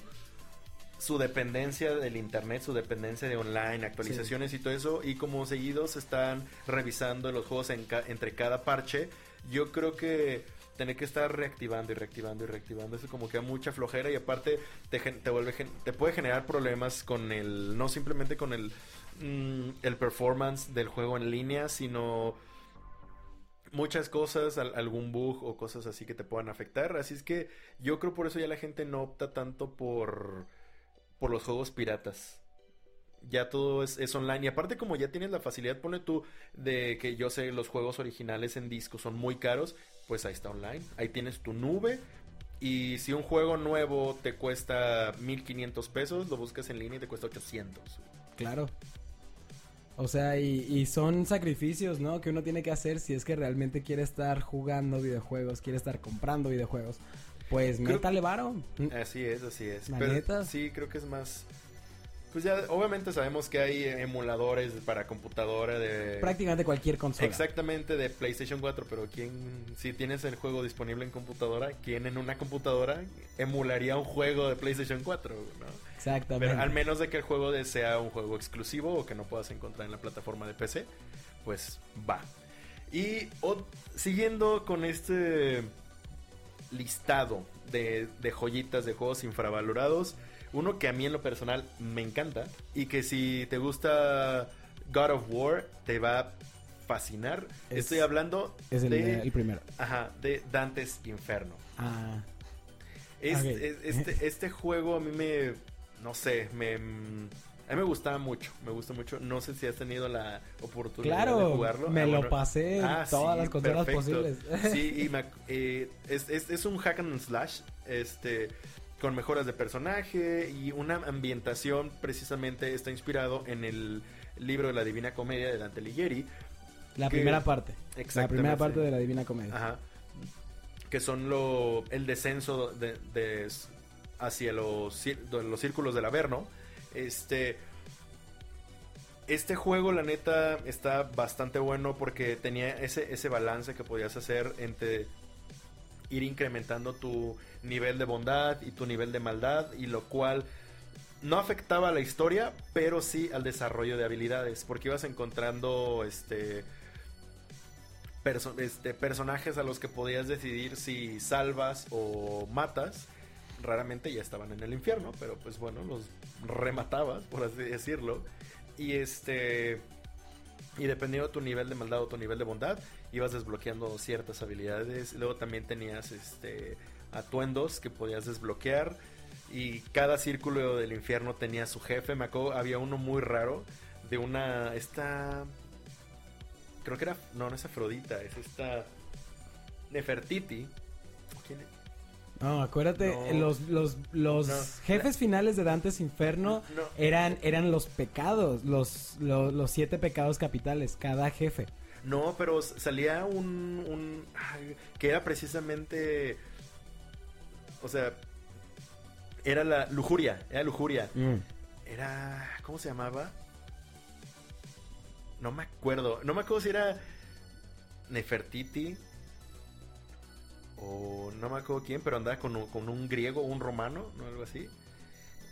Speaker 1: su dependencia del internet, su dependencia de online, actualizaciones y todo eso, y como seguidos están revisando los juegos en ca- entre cada parche, yo creo que tener que estar reactivando y reactivando y reactivando eso como que da mucha flojera y aparte te, te vuelve gen- te puede generar problemas con el no simplemente con el mm, el performance del juego en línea, sino muchas cosas, al- algún bug o cosas así que te puedan afectar. Así es que yo creo por eso ya la gente no opta tanto por, por los juegos piratas. Ya todo es, es online. Y aparte como ya tienes la facilidad, pone tú, de que yo sé los juegos originales en disco son muy caros, pues ahí está online. Ahí tienes tu nube. Y si un juego nuevo te cuesta 1500 pesos, lo buscas en línea y te cuesta 800.
Speaker 2: Claro. O sea, y, y son sacrificios, ¿no? Que uno tiene que hacer si es que realmente quiere estar jugando videojuegos, quiere estar comprando videojuegos. Pues métale varo.
Speaker 1: Así es, así es.
Speaker 2: La
Speaker 1: Pero
Speaker 2: neta.
Speaker 1: sí, creo que es más. Pues ya, obviamente sabemos que hay emuladores para computadora de.
Speaker 2: Prácticamente cualquier consola.
Speaker 1: Exactamente de PlayStation 4, pero ¿quién, si tienes el juego disponible en computadora, quién en una computadora emularía un juego de PlayStation 4? ¿no?
Speaker 2: Exactamente.
Speaker 1: Pero al menos de que el juego sea un juego exclusivo o que no puedas encontrar en la plataforma de PC, pues va. Y o- siguiendo con este listado de, de joyitas de juegos infravalorados, uno que a mí en lo personal me encanta y que si te gusta God of War te va a fascinar.
Speaker 2: Es-
Speaker 1: Estoy hablando
Speaker 2: es el,
Speaker 1: de,
Speaker 2: el primero.
Speaker 1: ajá, de Dante's Inferno.
Speaker 2: Ah,
Speaker 1: Es- este, este juego a mí me, no sé, me, a mí me gustaba mucho, me gusta mucho. No sé si has tenido la oportunidad de
Speaker 2: claro,
Speaker 1: jugarlo.
Speaker 2: me
Speaker 1: Ah,
Speaker 2: lo
Speaker 1: bueno.
Speaker 2: pasé en
Speaker 1: Ah,
Speaker 2: todas
Speaker 1: sí,
Speaker 2: las consolas
Speaker 1: perfecto.
Speaker 2: posibles.
Speaker 1: Sí, y me eh, es, es- es un hack and slash, este, con mejoras de personaje y una ambientación precisamente está inspirado en el libro de la Divina Comedia de Dante Alighieri.
Speaker 2: la
Speaker 1: que-
Speaker 2: primera parte. La primera parte de la Divina Comedia.
Speaker 1: Ajá. que son lo, el descenso de, de- hacia los, de los círculos del Averno. Este, este juego, la neta, está bastante bueno porque tenía ese, ese balance que podías hacer entre ir incrementando tu nivel de bondad y tu nivel de maldad, y lo cual no afectaba a la historia, pero sí al desarrollo de habilidades, porque ibas encontrando este, este personajes a los que podías decidir si salvas o matas. Raramente ya estaban en el infierno, pero pues bueno, los rematabas, por así decirlo. Y este. Y dependiendo de tu nivel de maldad o tu nivel de bondad, ibas desbloqueando ciertas habilidades. Luego también tenías este atuendos que podías desbloquear. Y cada círculo del infierno tenía su jefe. Me acuerdo, había uno muy raro. De una. Esta. Creo que era. No, no es Afrodita, es esta. Nefertiti. ¿Quién es?
Speaker 2: No, acuérdate,
Speaker 1: No.
Speaker 2: los, los, los
Speaker 1: No.
Speaker 2: jefes finales de Dantes Inferno
Speaker 1: No.
Speaker 2: eran, eran los pecados, los, los, los siete pecados capitales, cada jefe.
Speaker 1: No, pero salía un, un que era precisamente o sea, era la lujuria, era lujuria. Era ¿cómo se llamaba? No me acuerdo, no me acuerdo si era Nefertiti o no me acuerdo quién, pero andaba con un, con un griego un romano, ¿no? Algo así.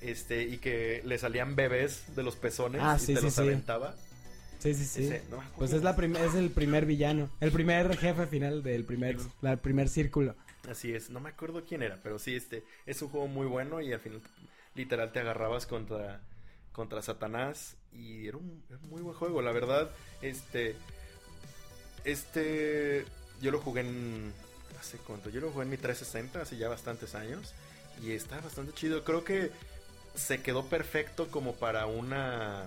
Speaker 1: Este, y que le salían bebés de los pezones
Speaker 2: Ah,
Speaker 1: y
Speaker 2: sí,
Speaker 1: te
Speaker 2: sí,
Speaker 1: los
Speaker 2: sí.
Speaker 1: aventaba.
Speaker 2: Sí, sí, sí.
Speaker 1: Ese, no.
Speaker 2: Pues es la es el primer villano, el primer jefe final del primer, la- primer círculo.
Speaker 1: Así es, no me acuerdo quién era, pero sí, este, es un juego muy bueno y al final literal te agarrabas contra, contra Satanás y era un, era un muy buen juego, la verdad, este, este, yo lo jugué en, hace cuánto, yo lo jugué en mi 360 hace ya bastantes años y está bastante chido, creo que se quedó perfecto como para una,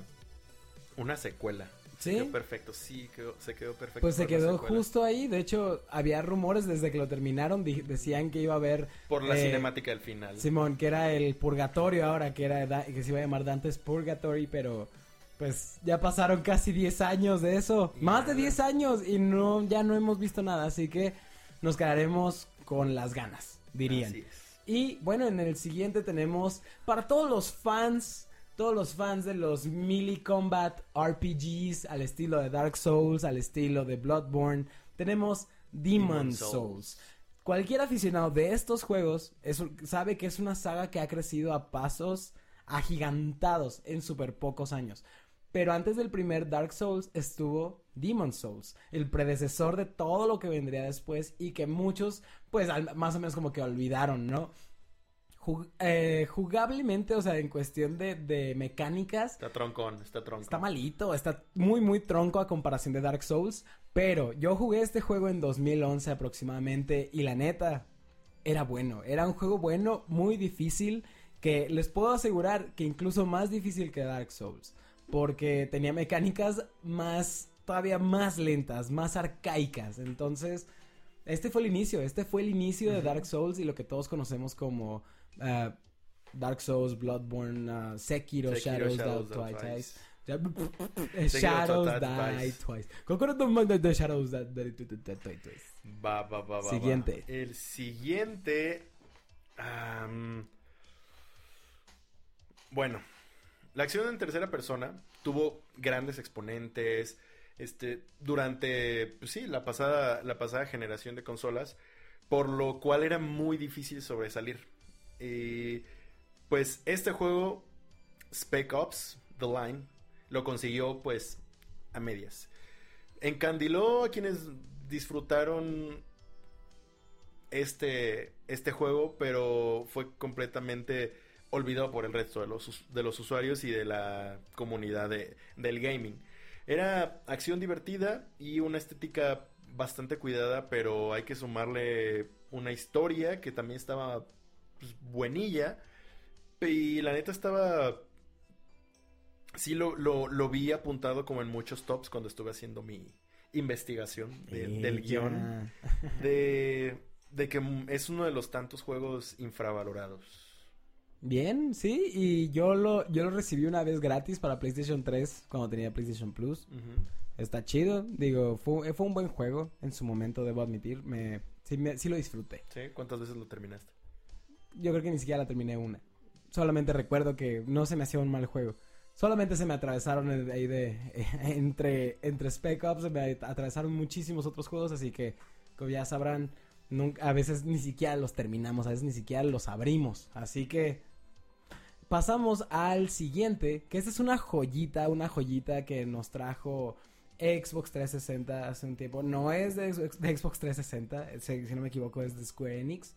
Speaker 1: una secuela. Se
Speaker 2: ¿Sí?
Speaker 1: quedó perfecto, sí, quedó- se quedó perfecto.
Speaker 2: Pues se quedó justo ahí, de hecho había rumores desde que lo terminaron, di- decían que iba a haber
Speaker 1: Por la
Speaker 2: eh,
Speaker 1: cinemática del final.
Speaker 2: Simón, que era el purgatorio ahora, que era Da- que se iba a llamar Dante's Purgatory, pero pues ya pasaron casi 10 años de eso,
Speaker 1: Y
Speaker 2: más de
Speaker 1: nada.
Speaker 2: 10 años y no ya no hemos visto nada, así que nos quedaremos con las ganas, dirían.
Speaker 1: Así es.
Speaker 2: Y bueno, en el siguiente tenemos para todos los fans, todos los fans de los melee combat RPGs al estilo de Dark Souls, al estilo de Bloodborne, tenemos Demon,
Speaker 1: Demon
Speaker 2: Souls.
Speaker 1: Souls.
Speaker 2: Cualquier aficionado de estos juegos es sabe que es una saga que ha crecido a pasos agigantados en súper pocos años. Pero antes del primer Dark Souls estuvo Demon Souls, el predecesor de todo lo que vendría después y que muchos, pues, al- más o menos como que olvidaron, ¿no? Jug- eh, jugablemente, o sea, en cuestión de, de mecánicas,
Speaker 1: Está troncón, está troncón.
Speaker 2: Está malito, está muy muy tronco a comparación de Dark Souls, pero yo jugué este juego en 2011 aproximadamente y la neta era bueno, era un juego bueno, muy difícil, que les puedo asegurar que incluso más difícil que Dark Souls, porque tenía mecánicas más todavía más lentas, más arcaicas, entonces este fue el inicio, este fue el inicio de. Dark Souls y lo que todos conocemos como ah, Dark Souls, Bloodborne, ah, Sekiro,
Speaker 1: Sekiro,
Speaker 2: Shadows, Die
Speaker 1: Die
Speaker 2: Twice.
Speaker 1: Twice.
Speaker 2: Ya- Shadows
Speaker 1: Die Twice.
Speaker 2: De Shadows Die Twice.
Speaker 1: Va, va, va, va. va.
Speaker 2: Siguiente.
Speaker 1: El siguiente. bueno, la acción en tercera persona tuvo grandes exponentes. Este, durante, pues sí, la pasada, la pasada generación de consolas, por lo cual era muy difícil sobresalir. Y, pues este juego, Spec Ops, The Line, lo consiguió pues a medias. Encandiló a quienes disfrutaron este, este juego, pero fue completamente olvidado por el resto de los, de los usuarios y de la comunidad de- del gaming. Era acción divertida y una estética bastante cuidada, pero hay que sumarle una historia que también estaba pues, buenilla. Y la neta estaba... Sí lo, lo, lo vi apuntado como en muchos tops cuando estuve haciendo mi investigación de- del guion de, de que es uno de los tantos juegos infravalorados.
Speaker 2: Bien, sí, y yo lo, yo lo recibí una vez gratis para PlayStation 3 cuando tenía PlayStation Plus. Está chido, digo, fue, fue un buen juego en su momento, debo admitir. Me, Sí, me- sí lo disfruté.
Speaker 1: ¿Sí? ¿Cuántas veces lo terminaste?
Speaker 2: Yo creo que ni siquiera la terminé una. Solamente recuerdo que no se me hacía un mal juego. Solamente se me atravesaron el- ahí de... entre, entre Spec Ops se me atravesaron muchísimos otros juegos, así que, como ya sabrán, nunca, a veces ni siquiera los terminamos, a veces ni siquiera los abrimos. Así que... Pasamos al siguiente, que esta es una joyita, una joyita que nos trajo Xbox 360 hace un tiempo. No es de, Xbox- de Xbox 360, si no me equivoco es de Square Enix.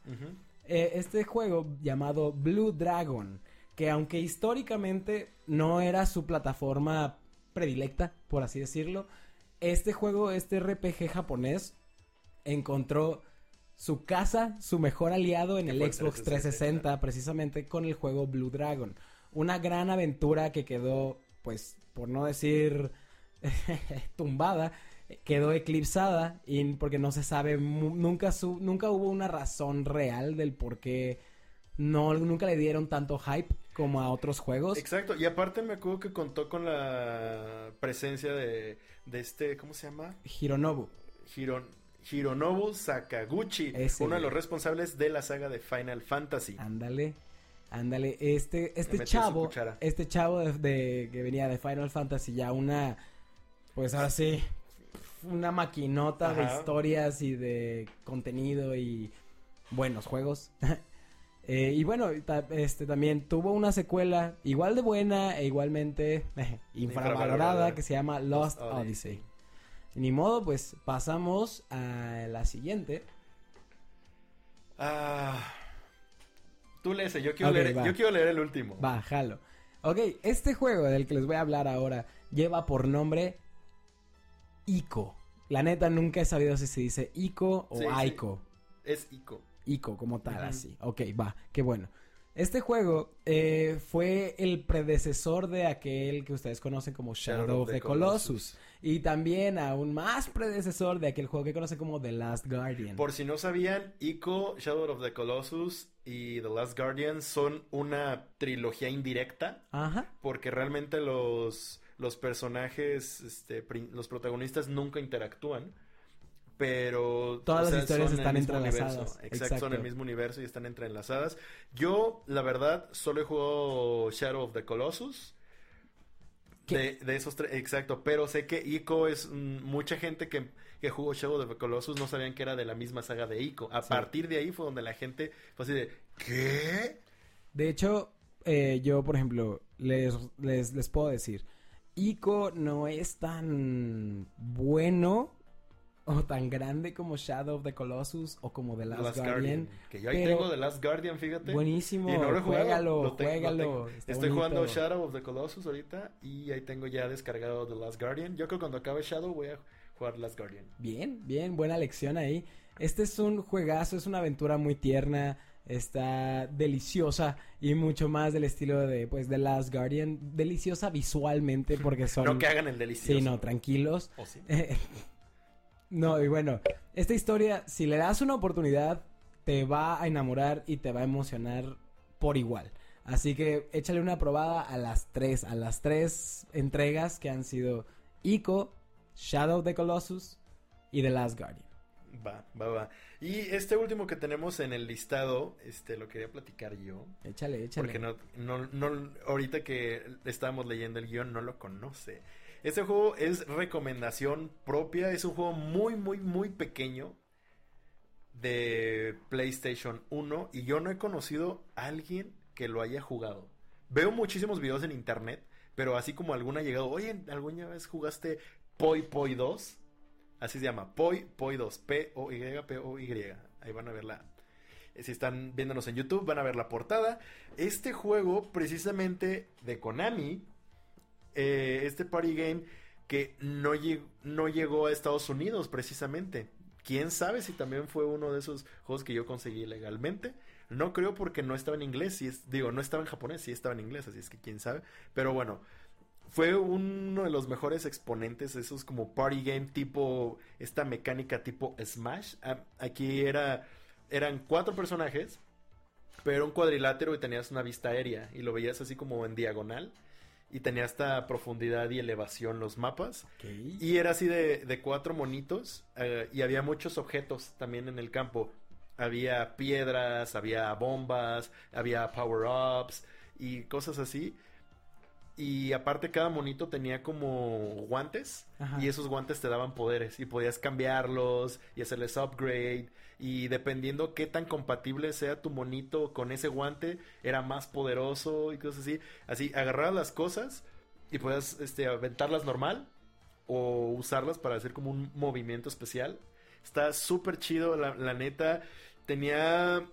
Speaker 2: Eh, este juego llamado Blue Dragon, que aunque históricamente no era su plataforma predilecta, por así decirlo, este juego, este RPG japonés, encontró su casa, su mejor aliado en el Xbox
Speaker 1: 360,
Speaker 2: 360, precisamente con el juego Blue Dragon. Una gran aventura que quedó, pues, por no decir tumbada, quedó eclipsada y porque no se sabe nunca su- nunca hubo una razón real del por qué no nunca le dieron tanto hype como a otros juegos
Speaker 1: Exacto, y aparte me acuerdo que contó con la presencia de, de este, ¿cómo se llama?
Speaker 2: Hironobu
Speaker 1: Hiron, Hironobu Sakaguchi,
Speaker 2: Ese
Speaker 1: uno de los responsables de la saga de Final Fantasy.
Speaker 2: ándale ándale este este chavo este chavo de, de- que venía de Final Fantasy ya una pues ahora sí una maquinota de historias y de contenido y buenos juegos Eh, y bueno, ta- este también tuvo una secuela igual de buena e igualmente infravalorada
Speaker 1: Infravalorada.
Speaker 2: que se llama Lost,
Speaker 1: Lost
Speaker 2: Odyssey.
Speaker 1: Odyssey.
Speaker 2: Ni modo, pues pasamos a la siguiente.
Speaker 1: Ah, tú lees, yo quiero, leer,
Speaker 2: va.
Speaker 1: yo quiero leer el último.
Speaker 2: Va, jalo. Ok, este juego del que les voy a hablar ahora lleva por nombre Ico. La neta nunca he sabido si se dice Ico o
Speaker 1: Sí, sí.
Speaker 2: Aiko.
Speaker 1: Es Ico.
Speaker 2: Ico como tal,
Speaker 1: Ujú.
Speaker 2: así. Ok, va, qué bueno. Este juego eh, fue el predecesor de aquel que ustedes conocen como Shadow, of the Colossus. Y también aún más predecesor de aquel juego que conocen como The Last Guardian.
Speaker 1: Por si no sabían, Ico, Shadow of the Colossus y The Last Guardian son una trilogía indirecta.
Speaker 2: Ajá.
Speaker 1: Porque realmente los, los personajes, este, los protagonistas nunca interactúan. Pero
Speaker 2: Todas
Speaker 1: o
Speaker 2: las historias están entrelazadas.
Speaker 1: universo. Exacto,
Speaker 2: Exacto.
Speaker 1: son el mismo universo y están entrelazadas. Yo, la verdad, solo he jugado Shadow of the Colossus.
Speaker 2: ¿Qué?
Speaker 1: De, de esos tres, exacto. Pero sé que Ico es mm, mucha gente que, que jugó Shadow of the Colossus no sabían que era de la misma saga de Ico. A
Speaker 2: Sí.
Speaker 1: partir de ahí fue donde la gente fue así de ¿Qué?
Speaker 2: De hecho, eh, yo, por ejemplo, les, les, les puedo decir, Ico no es tan bueno o tan grande como Shadow of the Colossus o como The
Speaker 1: The
Speaker 2: Last,
Speaker 1: Last
Speaker 2: Guardian.
Speaker 1: Guardian. Que yo ahí
Speaker 2: pero-
Speaker 1: tengo The Last Guardian, fíjate.
Speaker 2: Buenísimo,
Speaker 1: Y no lo he jugado,
Speaker 2: juégalo,
Speaker 1: lo tengo-
Speaker 2: juégalo.
Speaker 1: Estoy jugando. Shadow of the Colossus ahorita y ahí tengo ya descargado The Last Guardian. Yo creo que cuando acabe Shadow voy a jugar Last Guardian.
Speaker 2: Bien, bien, buena lección ahí. Este es un juegazo, es una aventura muy tierna, está deliciosa y mucho más del estilo de, pues, The Last Guardian. Deliciosa visualmente porque son...
Speaker 1: No que hagan el delicioso.
Speaker 2: Sí, no, tranquilos.
Speaker 1: ¿O sí?
Speaker 2: no, y bueno, esta historia, si le das una oportunidad, te va a enamorar y te va a emocionar por igual. Así que échale una probada a las tres, a las tres entregas que han sido Ico, Shadow of the Colossus y The Last Guardian.
Speaker 1: Va, va, va. Y este último que tenemos en el listado, este, lo quería platicar yo.
Speaker 2: Échale, échale.
Speaker 1: Porque no, no, no, ahorita que estábamos leyendo el guion no lo conoce. Este juego es recomendación propia, es un juego muy, muy, muy pequeño de PlayStation 1 y yo no he conocido a alguien que lo haya jugado. Veo muchísimos videos en internet, pero así como alguna ha llegado, oye, ¿alguna vez jugaste Poi Poi 2? Así se llama, Poi Poi 2, P-O-Y, P-O-Y. Ahí van a verla. Si están viéndonos en YouTube, van a ver la portada. Este juego, precisamente de Konami, eh, este party game que no, lleg- no llegó a Estados Unidos, precisamente. Quién sabe si también fue uno de esos juegos que yo conseguí legalmente. No creo porque no estaba en inglés, sí es, digo, no estaba en japonés, sí estaba en inglés, así es que quién sabe. Pero bueno, fue uno de los mejores exponentes, esos como party game tipo, esta mecánica tipo Smash. Ah, Aquí era, eran cuatro personajes, pero un cuadrilátero y tenías una vista aérea y lo veías así como en diagonal. Y tenía esta profundidad y elevación los mapas. Y era así de, de cuatro monitos eh, y había muchos objetos también en el campo. Había piedras, había bombas, había power-ups y cosas así. Y aparte cada monito tenía como guantes
Speaker 2: Ajá.
Speaker 1: y esos guantes te daban poderes y podías cambiarlos y hacerles upgrade y dependiendo qué tan compatible sea tu monito con ese guante era más poderoso y cosas así. Así agarrabas las cosas y podías este aventarlas normal o usarlas para hacer como un movimiento especial. Está súper chido, la, la neta. Tenía.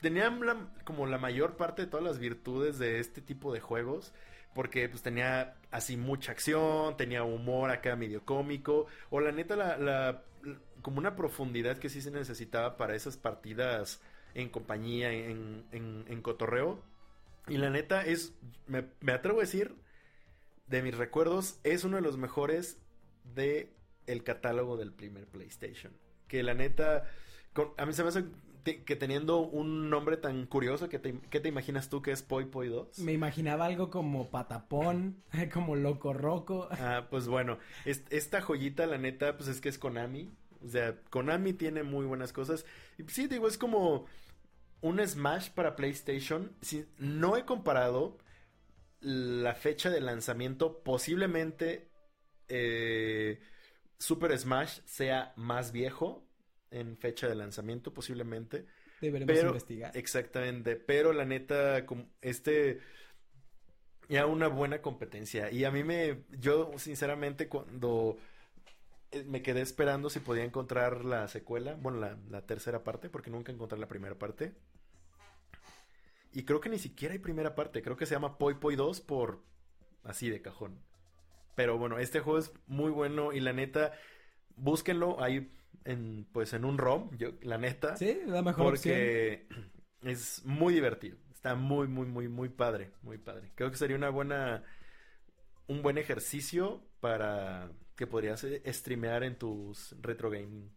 Speaker 1: Tenía la- como la mayor parte de todas las virtudes de este tipo de juegos. Porque pues tenía así mucha acción, tenía humor acá medio cómico. O la neta, la, como una profundidad que sí se necesitaba para esas partidas en compañía, en, en, cotorreo. Y la neta es, me, me atrevo a decir, de mis recuerdos, es uno de los mejores de catálogo del primer PlayStation. Que la neta, a mí se me hace que teniendo un nombre tan curioso, que te, ¿qué te imaginas tú que es Poi Poi 2?
Speaker 2: Me imaginaba algo como patapón, como loco roco.
Speaker 1: Ah, pues bueno, es- esta joyita, la neta, pues es que es Konami. O sea, Konami tiene muy buenas cosas. Y pues, sí, digo, es como un Smash para PlayStation. Sí, no he comparado la fecha de lanzamiento. Posiblemente eh, Super Smash sea más viejo en fecha de lanzamiento, posiblemente.
Speaker 2: Deberemos
Speaker 1: Pero,
Speaker 2: investigar.
Speaker 1: exactamente, pero la neta, este, ya una buena competencia. Y a mí me, yo sinceramente cuando eh, me quedé esperando si podía encontrar la secuela, bueno, la, la tercera parte, porque nunca encontré la primera parte. Y creo que ni siquiera hay primera parte, creo que se llama Poi Poi 2 por así de cajón. Pero bueno, este juego es muy bueno y la neta, búsquenlo ahí en, pues en un ROM, yo, la neta.
Speaker 2: Sí, la mejor opción.
Speaker 1: Porque es muy divertido. Está muy, muy, muy, muy padre. Muy padre. Creo que sería una buena. Un buen ejercicio para que podrías eh, streamear en tus retro gaming.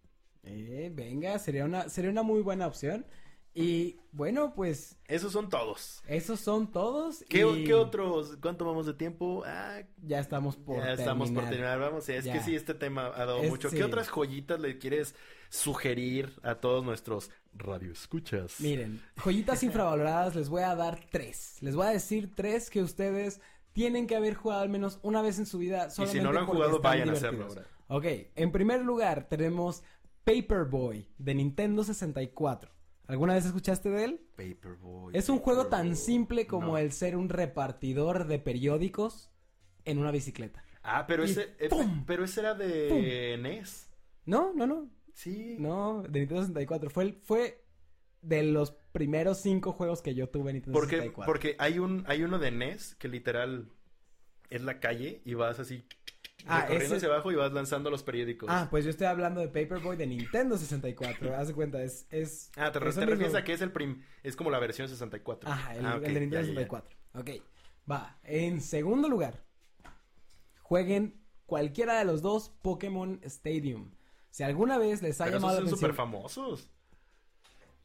Speaker 2: Eh, venga, sería una, sería una muy buena opción. Y bueno, pues
Speaker 1: Esos son todos.
Speaker 2: esos son todos.
Speaker 1: ¿Qué,
Speaker 2: y
Speaker 1: qué otros? ¿Cuánto vamos de tiempo? Ah,
Speaker 2: Ya estamos por
Speaker 1: ya estamos por
Speaker 2: terminar.
Speaker 1: terminar. Vamos, es
Speaker 2: Ya.
Speaker 1: que sí, este tema ha dado
Speaker 2: Es-
Speaker 1: mucho.
Speaker 2: sí.
Speaker 1: ¿Qué otras joyitas le quieres sugerir a todos nuestros radioescuchas?
Speaker 2: Miren, joyitas infravaloradas les voy a dar tres. Les voy a decir tres que ustedes tienen que haber jugado al menos una vez en su vida.
Speaker 1: y si no lo han jugado, vayan a hacerlo
Speaker 2: divertidos.
Speaker 1: ahora.
Speaker 2: Ok, en primer lugar tenemos Paperboy de Nintendo 64. ¿Alguna vez escuchaste de él?
Speaker 1: Paperboy.
Speaker 2: Es un juego tan simple como
Speaker 1: No.
Speaker 2: el ser un repartidor de periódicos en una bicicleta.
Speaker 1: Ah, pero
Speaker 2: Y
Speaker 1: ese, eh, pero ese era de NES.
Speaker 2: No, no, no.
Speaker 1: Sí.
Speaker 2: No, de Nintendo 64. Fue, el- fue de los primeros cinco juegos que yo tuve en Nintendo
Speaker 1: Porque,
Speaker 2: 64.
Speaker 1: porque hay un, hay uno de NES que literal es la calle y vas así
Speaker 2: Ah,
Speaker 1: recorriendo
Speaker 2: ese-
Speaker 1: hacia abajo y vas lanzando los periódicos.
Speaker 2: Ah, pues yo estoy hablando de Paperboy de Nintendo 64. Haz de cuenta, es. es
Speaker 1: Ah, te, te refieres a que es el prim, es como la versión 64.
Speaker 2: Ajá, el,
Speaker 1: Ah,
Speaker 2: el de Nintendo
Speaker 1: ya, ya, ya.
Speaker 2: 64. Ok, va. En segundo lugar, jueguen cualquiera de los dos Pokémon Stadium. Si alguna vez les ha
Speaker 1: Pero
Speaker 2: llamado
Speaker 1: esos
Speaker 2: la
Speaker 1: son súper
Speaker 2: atención,
Speaker 1: famosos.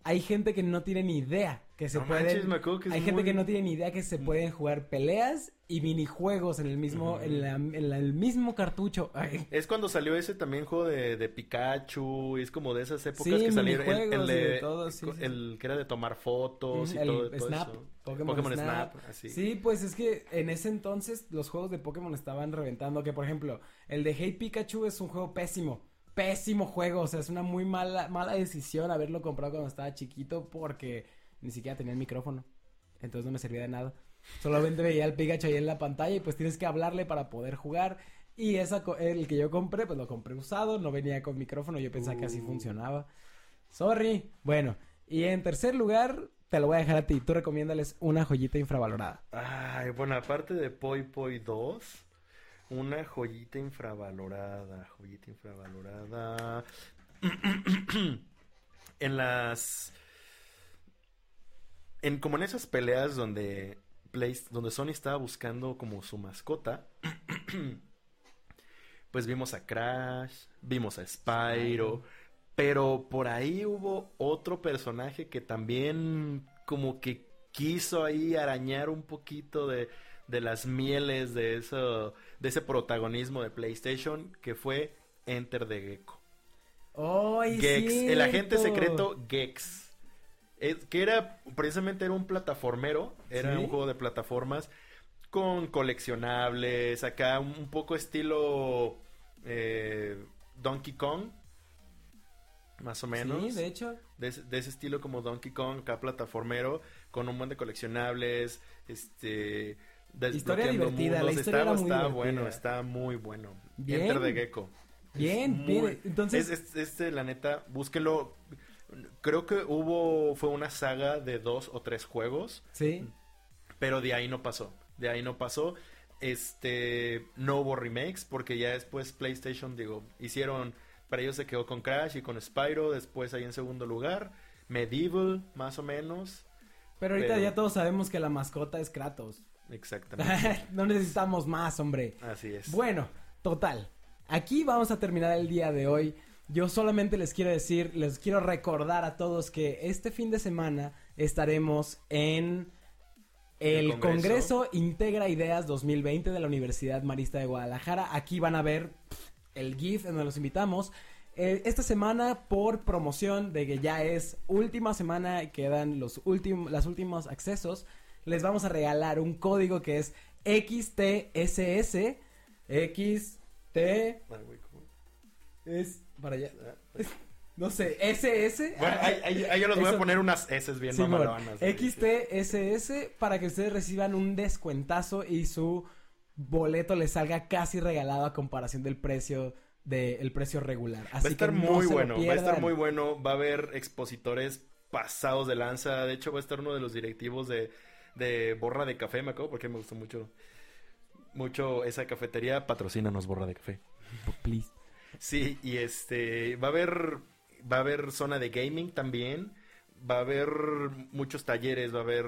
Speaker 2: Hay gente que no tiene ni idea que se
Speaker 1: No
Speaker 2: pueden.
Speaker 1: manches, me que
Speaker 2: hay gente
Speaker 1: muy-
Speaker 2: que no tiene ni idea que se pueden jugar peleas y minijuegos en el mismo, en, la- en la- el mismo cartucho. Ay,
Speaker 1: Es cuando salió ese también juego de, de Pikachu, y es como de esas épocas
Speaker 2: Sí,
Speaker 1: que salieron el, de,
Speaker 2: de todo, sí, sí.
Speaker 1: el que era de tomar fotos y
Speaker 2: el
Speaker 1: todo, todo
Speaker 2: Snap,
Speaker 1: eso.
Speaker 2: Pokémon, Snap.
Speaker 1: así.
Speaker 2: Sí, pues es que en ese entonces los juegos de Pokémon estaban reventando. Que por ejemplo, el de Hey Pikachu es un juego pésimo. Pésimo juego. O sea, es una muy mala, mala decisión haberlo comprado cuando estaba chiquito porque ni siquiera tenía el micrófono. Entonces no me servía de nada. Solamente veía al Pikachu ahí en la pantalla y pues tienes que hablarle para poder jugar. Y esa el que yo compré, pues lo compré usado, no venía con micrófono, yo pensaba que así
Speaker 1: Uh.
Speaker 2: funcionaba. Sorry. Bueno, y en tercer lugar, te lo voy a dejar a ti. Tú recomiéndales una joyita infravalorada.
Speaker 1: Ay, bueno, aparte de Poi Poi 2, una joyita infravalorada, joyita infravalorada. en las en como en esas peleas donde Play- donde Sony estaba buscando como su mascota, pues vimos a Crash, vimos a Spyro, pero por ahí hubo otro personaje que también como que quiso ahí arañar un poquito de, de las mieles de eso, de ese protagonismo de PlayStation, que fue Enter the Gecko.
Speaker 2: ¡Ay,
Speaker 1: Gex, el agente secreto Gex. Es- que era, precisamente era un plataformero, era
Speaker 2: ¿Sí?
Speaker 1: un juego de plataformas con coleccionables, acá un, un poco estilo eh, Donkey Kong, más o menos.
Speaker 2: Sí, de hecho.
Speaker 1: de, ese, de ese estilo como Donkey Kong, acá plataformero, con un montón de coleccionables, este...
Speaker 2: Historia divertida, la
Speaker 1: mundos.
Speaker 2: historia era
Speaker 1: Está-
Speaker 2: muy
Speaker 1: está bueno, está muy bueno.
Speaker 2: Bien.
Speaker 1: Enter the Gecko.
Speaker 2: Bien,
Speaker 1: muy-
Speaker 2: bien. Entonces,
Speaker 1: es, es- este, la neta, búsquenlo. Creo que hubo, fue una saga de dos o tres juegos,
Speaker 2: sí.
Speaker 1: pero de ahí no pasó. De ahí no pasó. Este, no hubo remakes, porque ya después PlayStation, digo, hicieron, para ellos se quedó con Crash y con Spyro, después ahí en segundo lugar, Medieval, más o menos.
Speaker 2: Pero ahorita
Speaker 1: Pero-
Speaker 2: ya todos sabemos que la mascota es Kratos.
Speaker 1: Exactamente.
Speaker 2: no necesitamos más, hombre.
Speaker 1: Así es.
Speaker 2: Bueno, total. Aquí vamos a terminar el día de hoy. Yo solamente les quiero decir, les quiero recordar a todos que este fin de semana estaremos en el,
Speaker 1: El
Speaker 2: Congreso.
Speaker 1: Congreso.
Speaker 2: Integra Ideas 2020 de la Universidad Marista de Guadalajara. Aquí van a ver pff, el GIF en donde los invitamos. Eh, esta semana, por promoción de que ya es última semana y quedan los últimos, los últimos accesos, les vamos a regalar un código que es XTSS. XT es para allá.
Speaker 1: Ah,
Speaker 2: No sé, SS.
Speaker 1: Bueno, ahí, ahí- ahí yo les voy a poner unas S bien mamalonas. güey.
Speaker 2: XTSS para que ustedes reciban un descuentazo y su boleto les salga casi regalado a comparación del precio del precio regular. Así
Speaker 1: Va a estar
Speaker 2: que no
Speaker 1: muy bueno, va a estar muy bueno. Va a haber expositores pasados de lanza. De hecho, va a estar uno de los directivos de, de Borra de Café, me acuerdo, porque me gustó mucho, mucho esa cafetería. Patrocínanos, Borra de Café.
Speaker 2: Please.
Speaker 1: Sí, y este, va a haber, va a haber zona de gaming también. Va a haber muchos talleres, va a haber,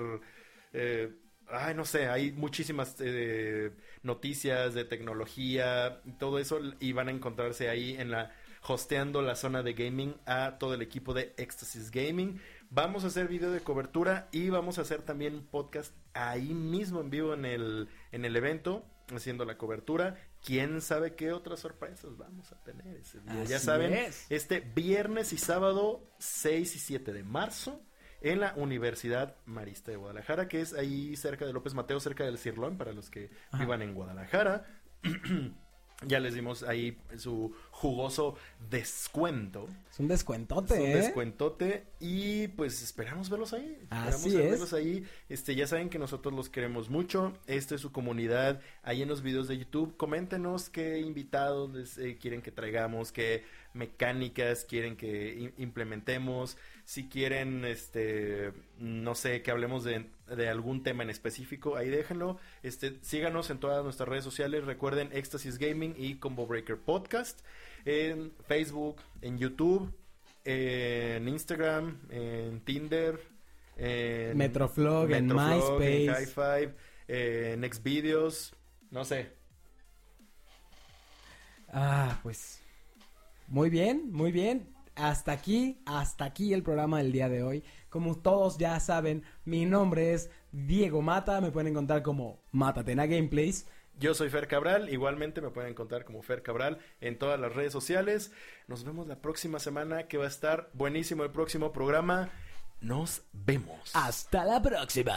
Speaker 1: eh, ay, no sé, hay muchísimas eh, noticias de tecnología, y todo eso, y van a encontrarse ahí en la, hosteando la zona de gaming a todo el equipo de Éxtasis Gaming. Vamos a hacer video de cobertura y vamos a hacer también un podcast ahí mismo en vivo en el, en el evento, haciendo la cobertura. Quién sabe qué otras sorpresas vamos a tener ese día. ya saben,
Speaker 2: es.
Speaker 1: este viernes y sábado 6 y 7 de marzo en la Universidad Marista de Guadalajara, que es ahí cerca de López Mateo, cerca del Cirlón, para los que
Speaker 2: Ajá.
Speaker 1: vivan en Guadalajara. ya les dimos ahí su jugoso descuento.
Speaker 2: Es un descuentote,
Speaker 1: Es un
Speaker 2: ¿eh?
Speaker 1: descuentote y pues esperamos verlos ahí. Esperamos
Speaker 2: Así es.
Speaker 1: verlos ahí. Este, ya saben que nosotros los queremos mucho. Esta es su comunidad. Ahí en los videos de YouTube, coméntenos qué invitados les, eh, quieren que traigamos, qué mecánicas quieren que im- implementemos. Si quieren, este, no sé, que hablemos de, de algún tema en específico, ahí déjenlo. Este, síganos en todas nuestras redes sociales. Recuerden Éxtasis Gaming y Combo Breaker Podcast en Facebook, en YouTube, en Instagram, en Tinder, en
Speaker 2: Metroflog, en
Speaker 1: Metroflog, en
Speaker 2: MySpace.
Speaker 1: Hi5, en Xvideos, no sé.
Speaker 2: Ah, pues. Muy bien, muy bien. Hasta aquí, hasta aquí el programa del día de hoy. Como todos ya saben, mi nombre es Diego Mata. Me pueden encontrar como Matatena Gameplays.
Speaker 1: Yo soy Fer Cabral, igualmente me pueden encontrar como Fer Cabral en todas las redes sociales. Nos vemos la próxima semana que va a estar buenísimo el próximo programa. Nos vemos.
Speaker 2: Hasta la próxima.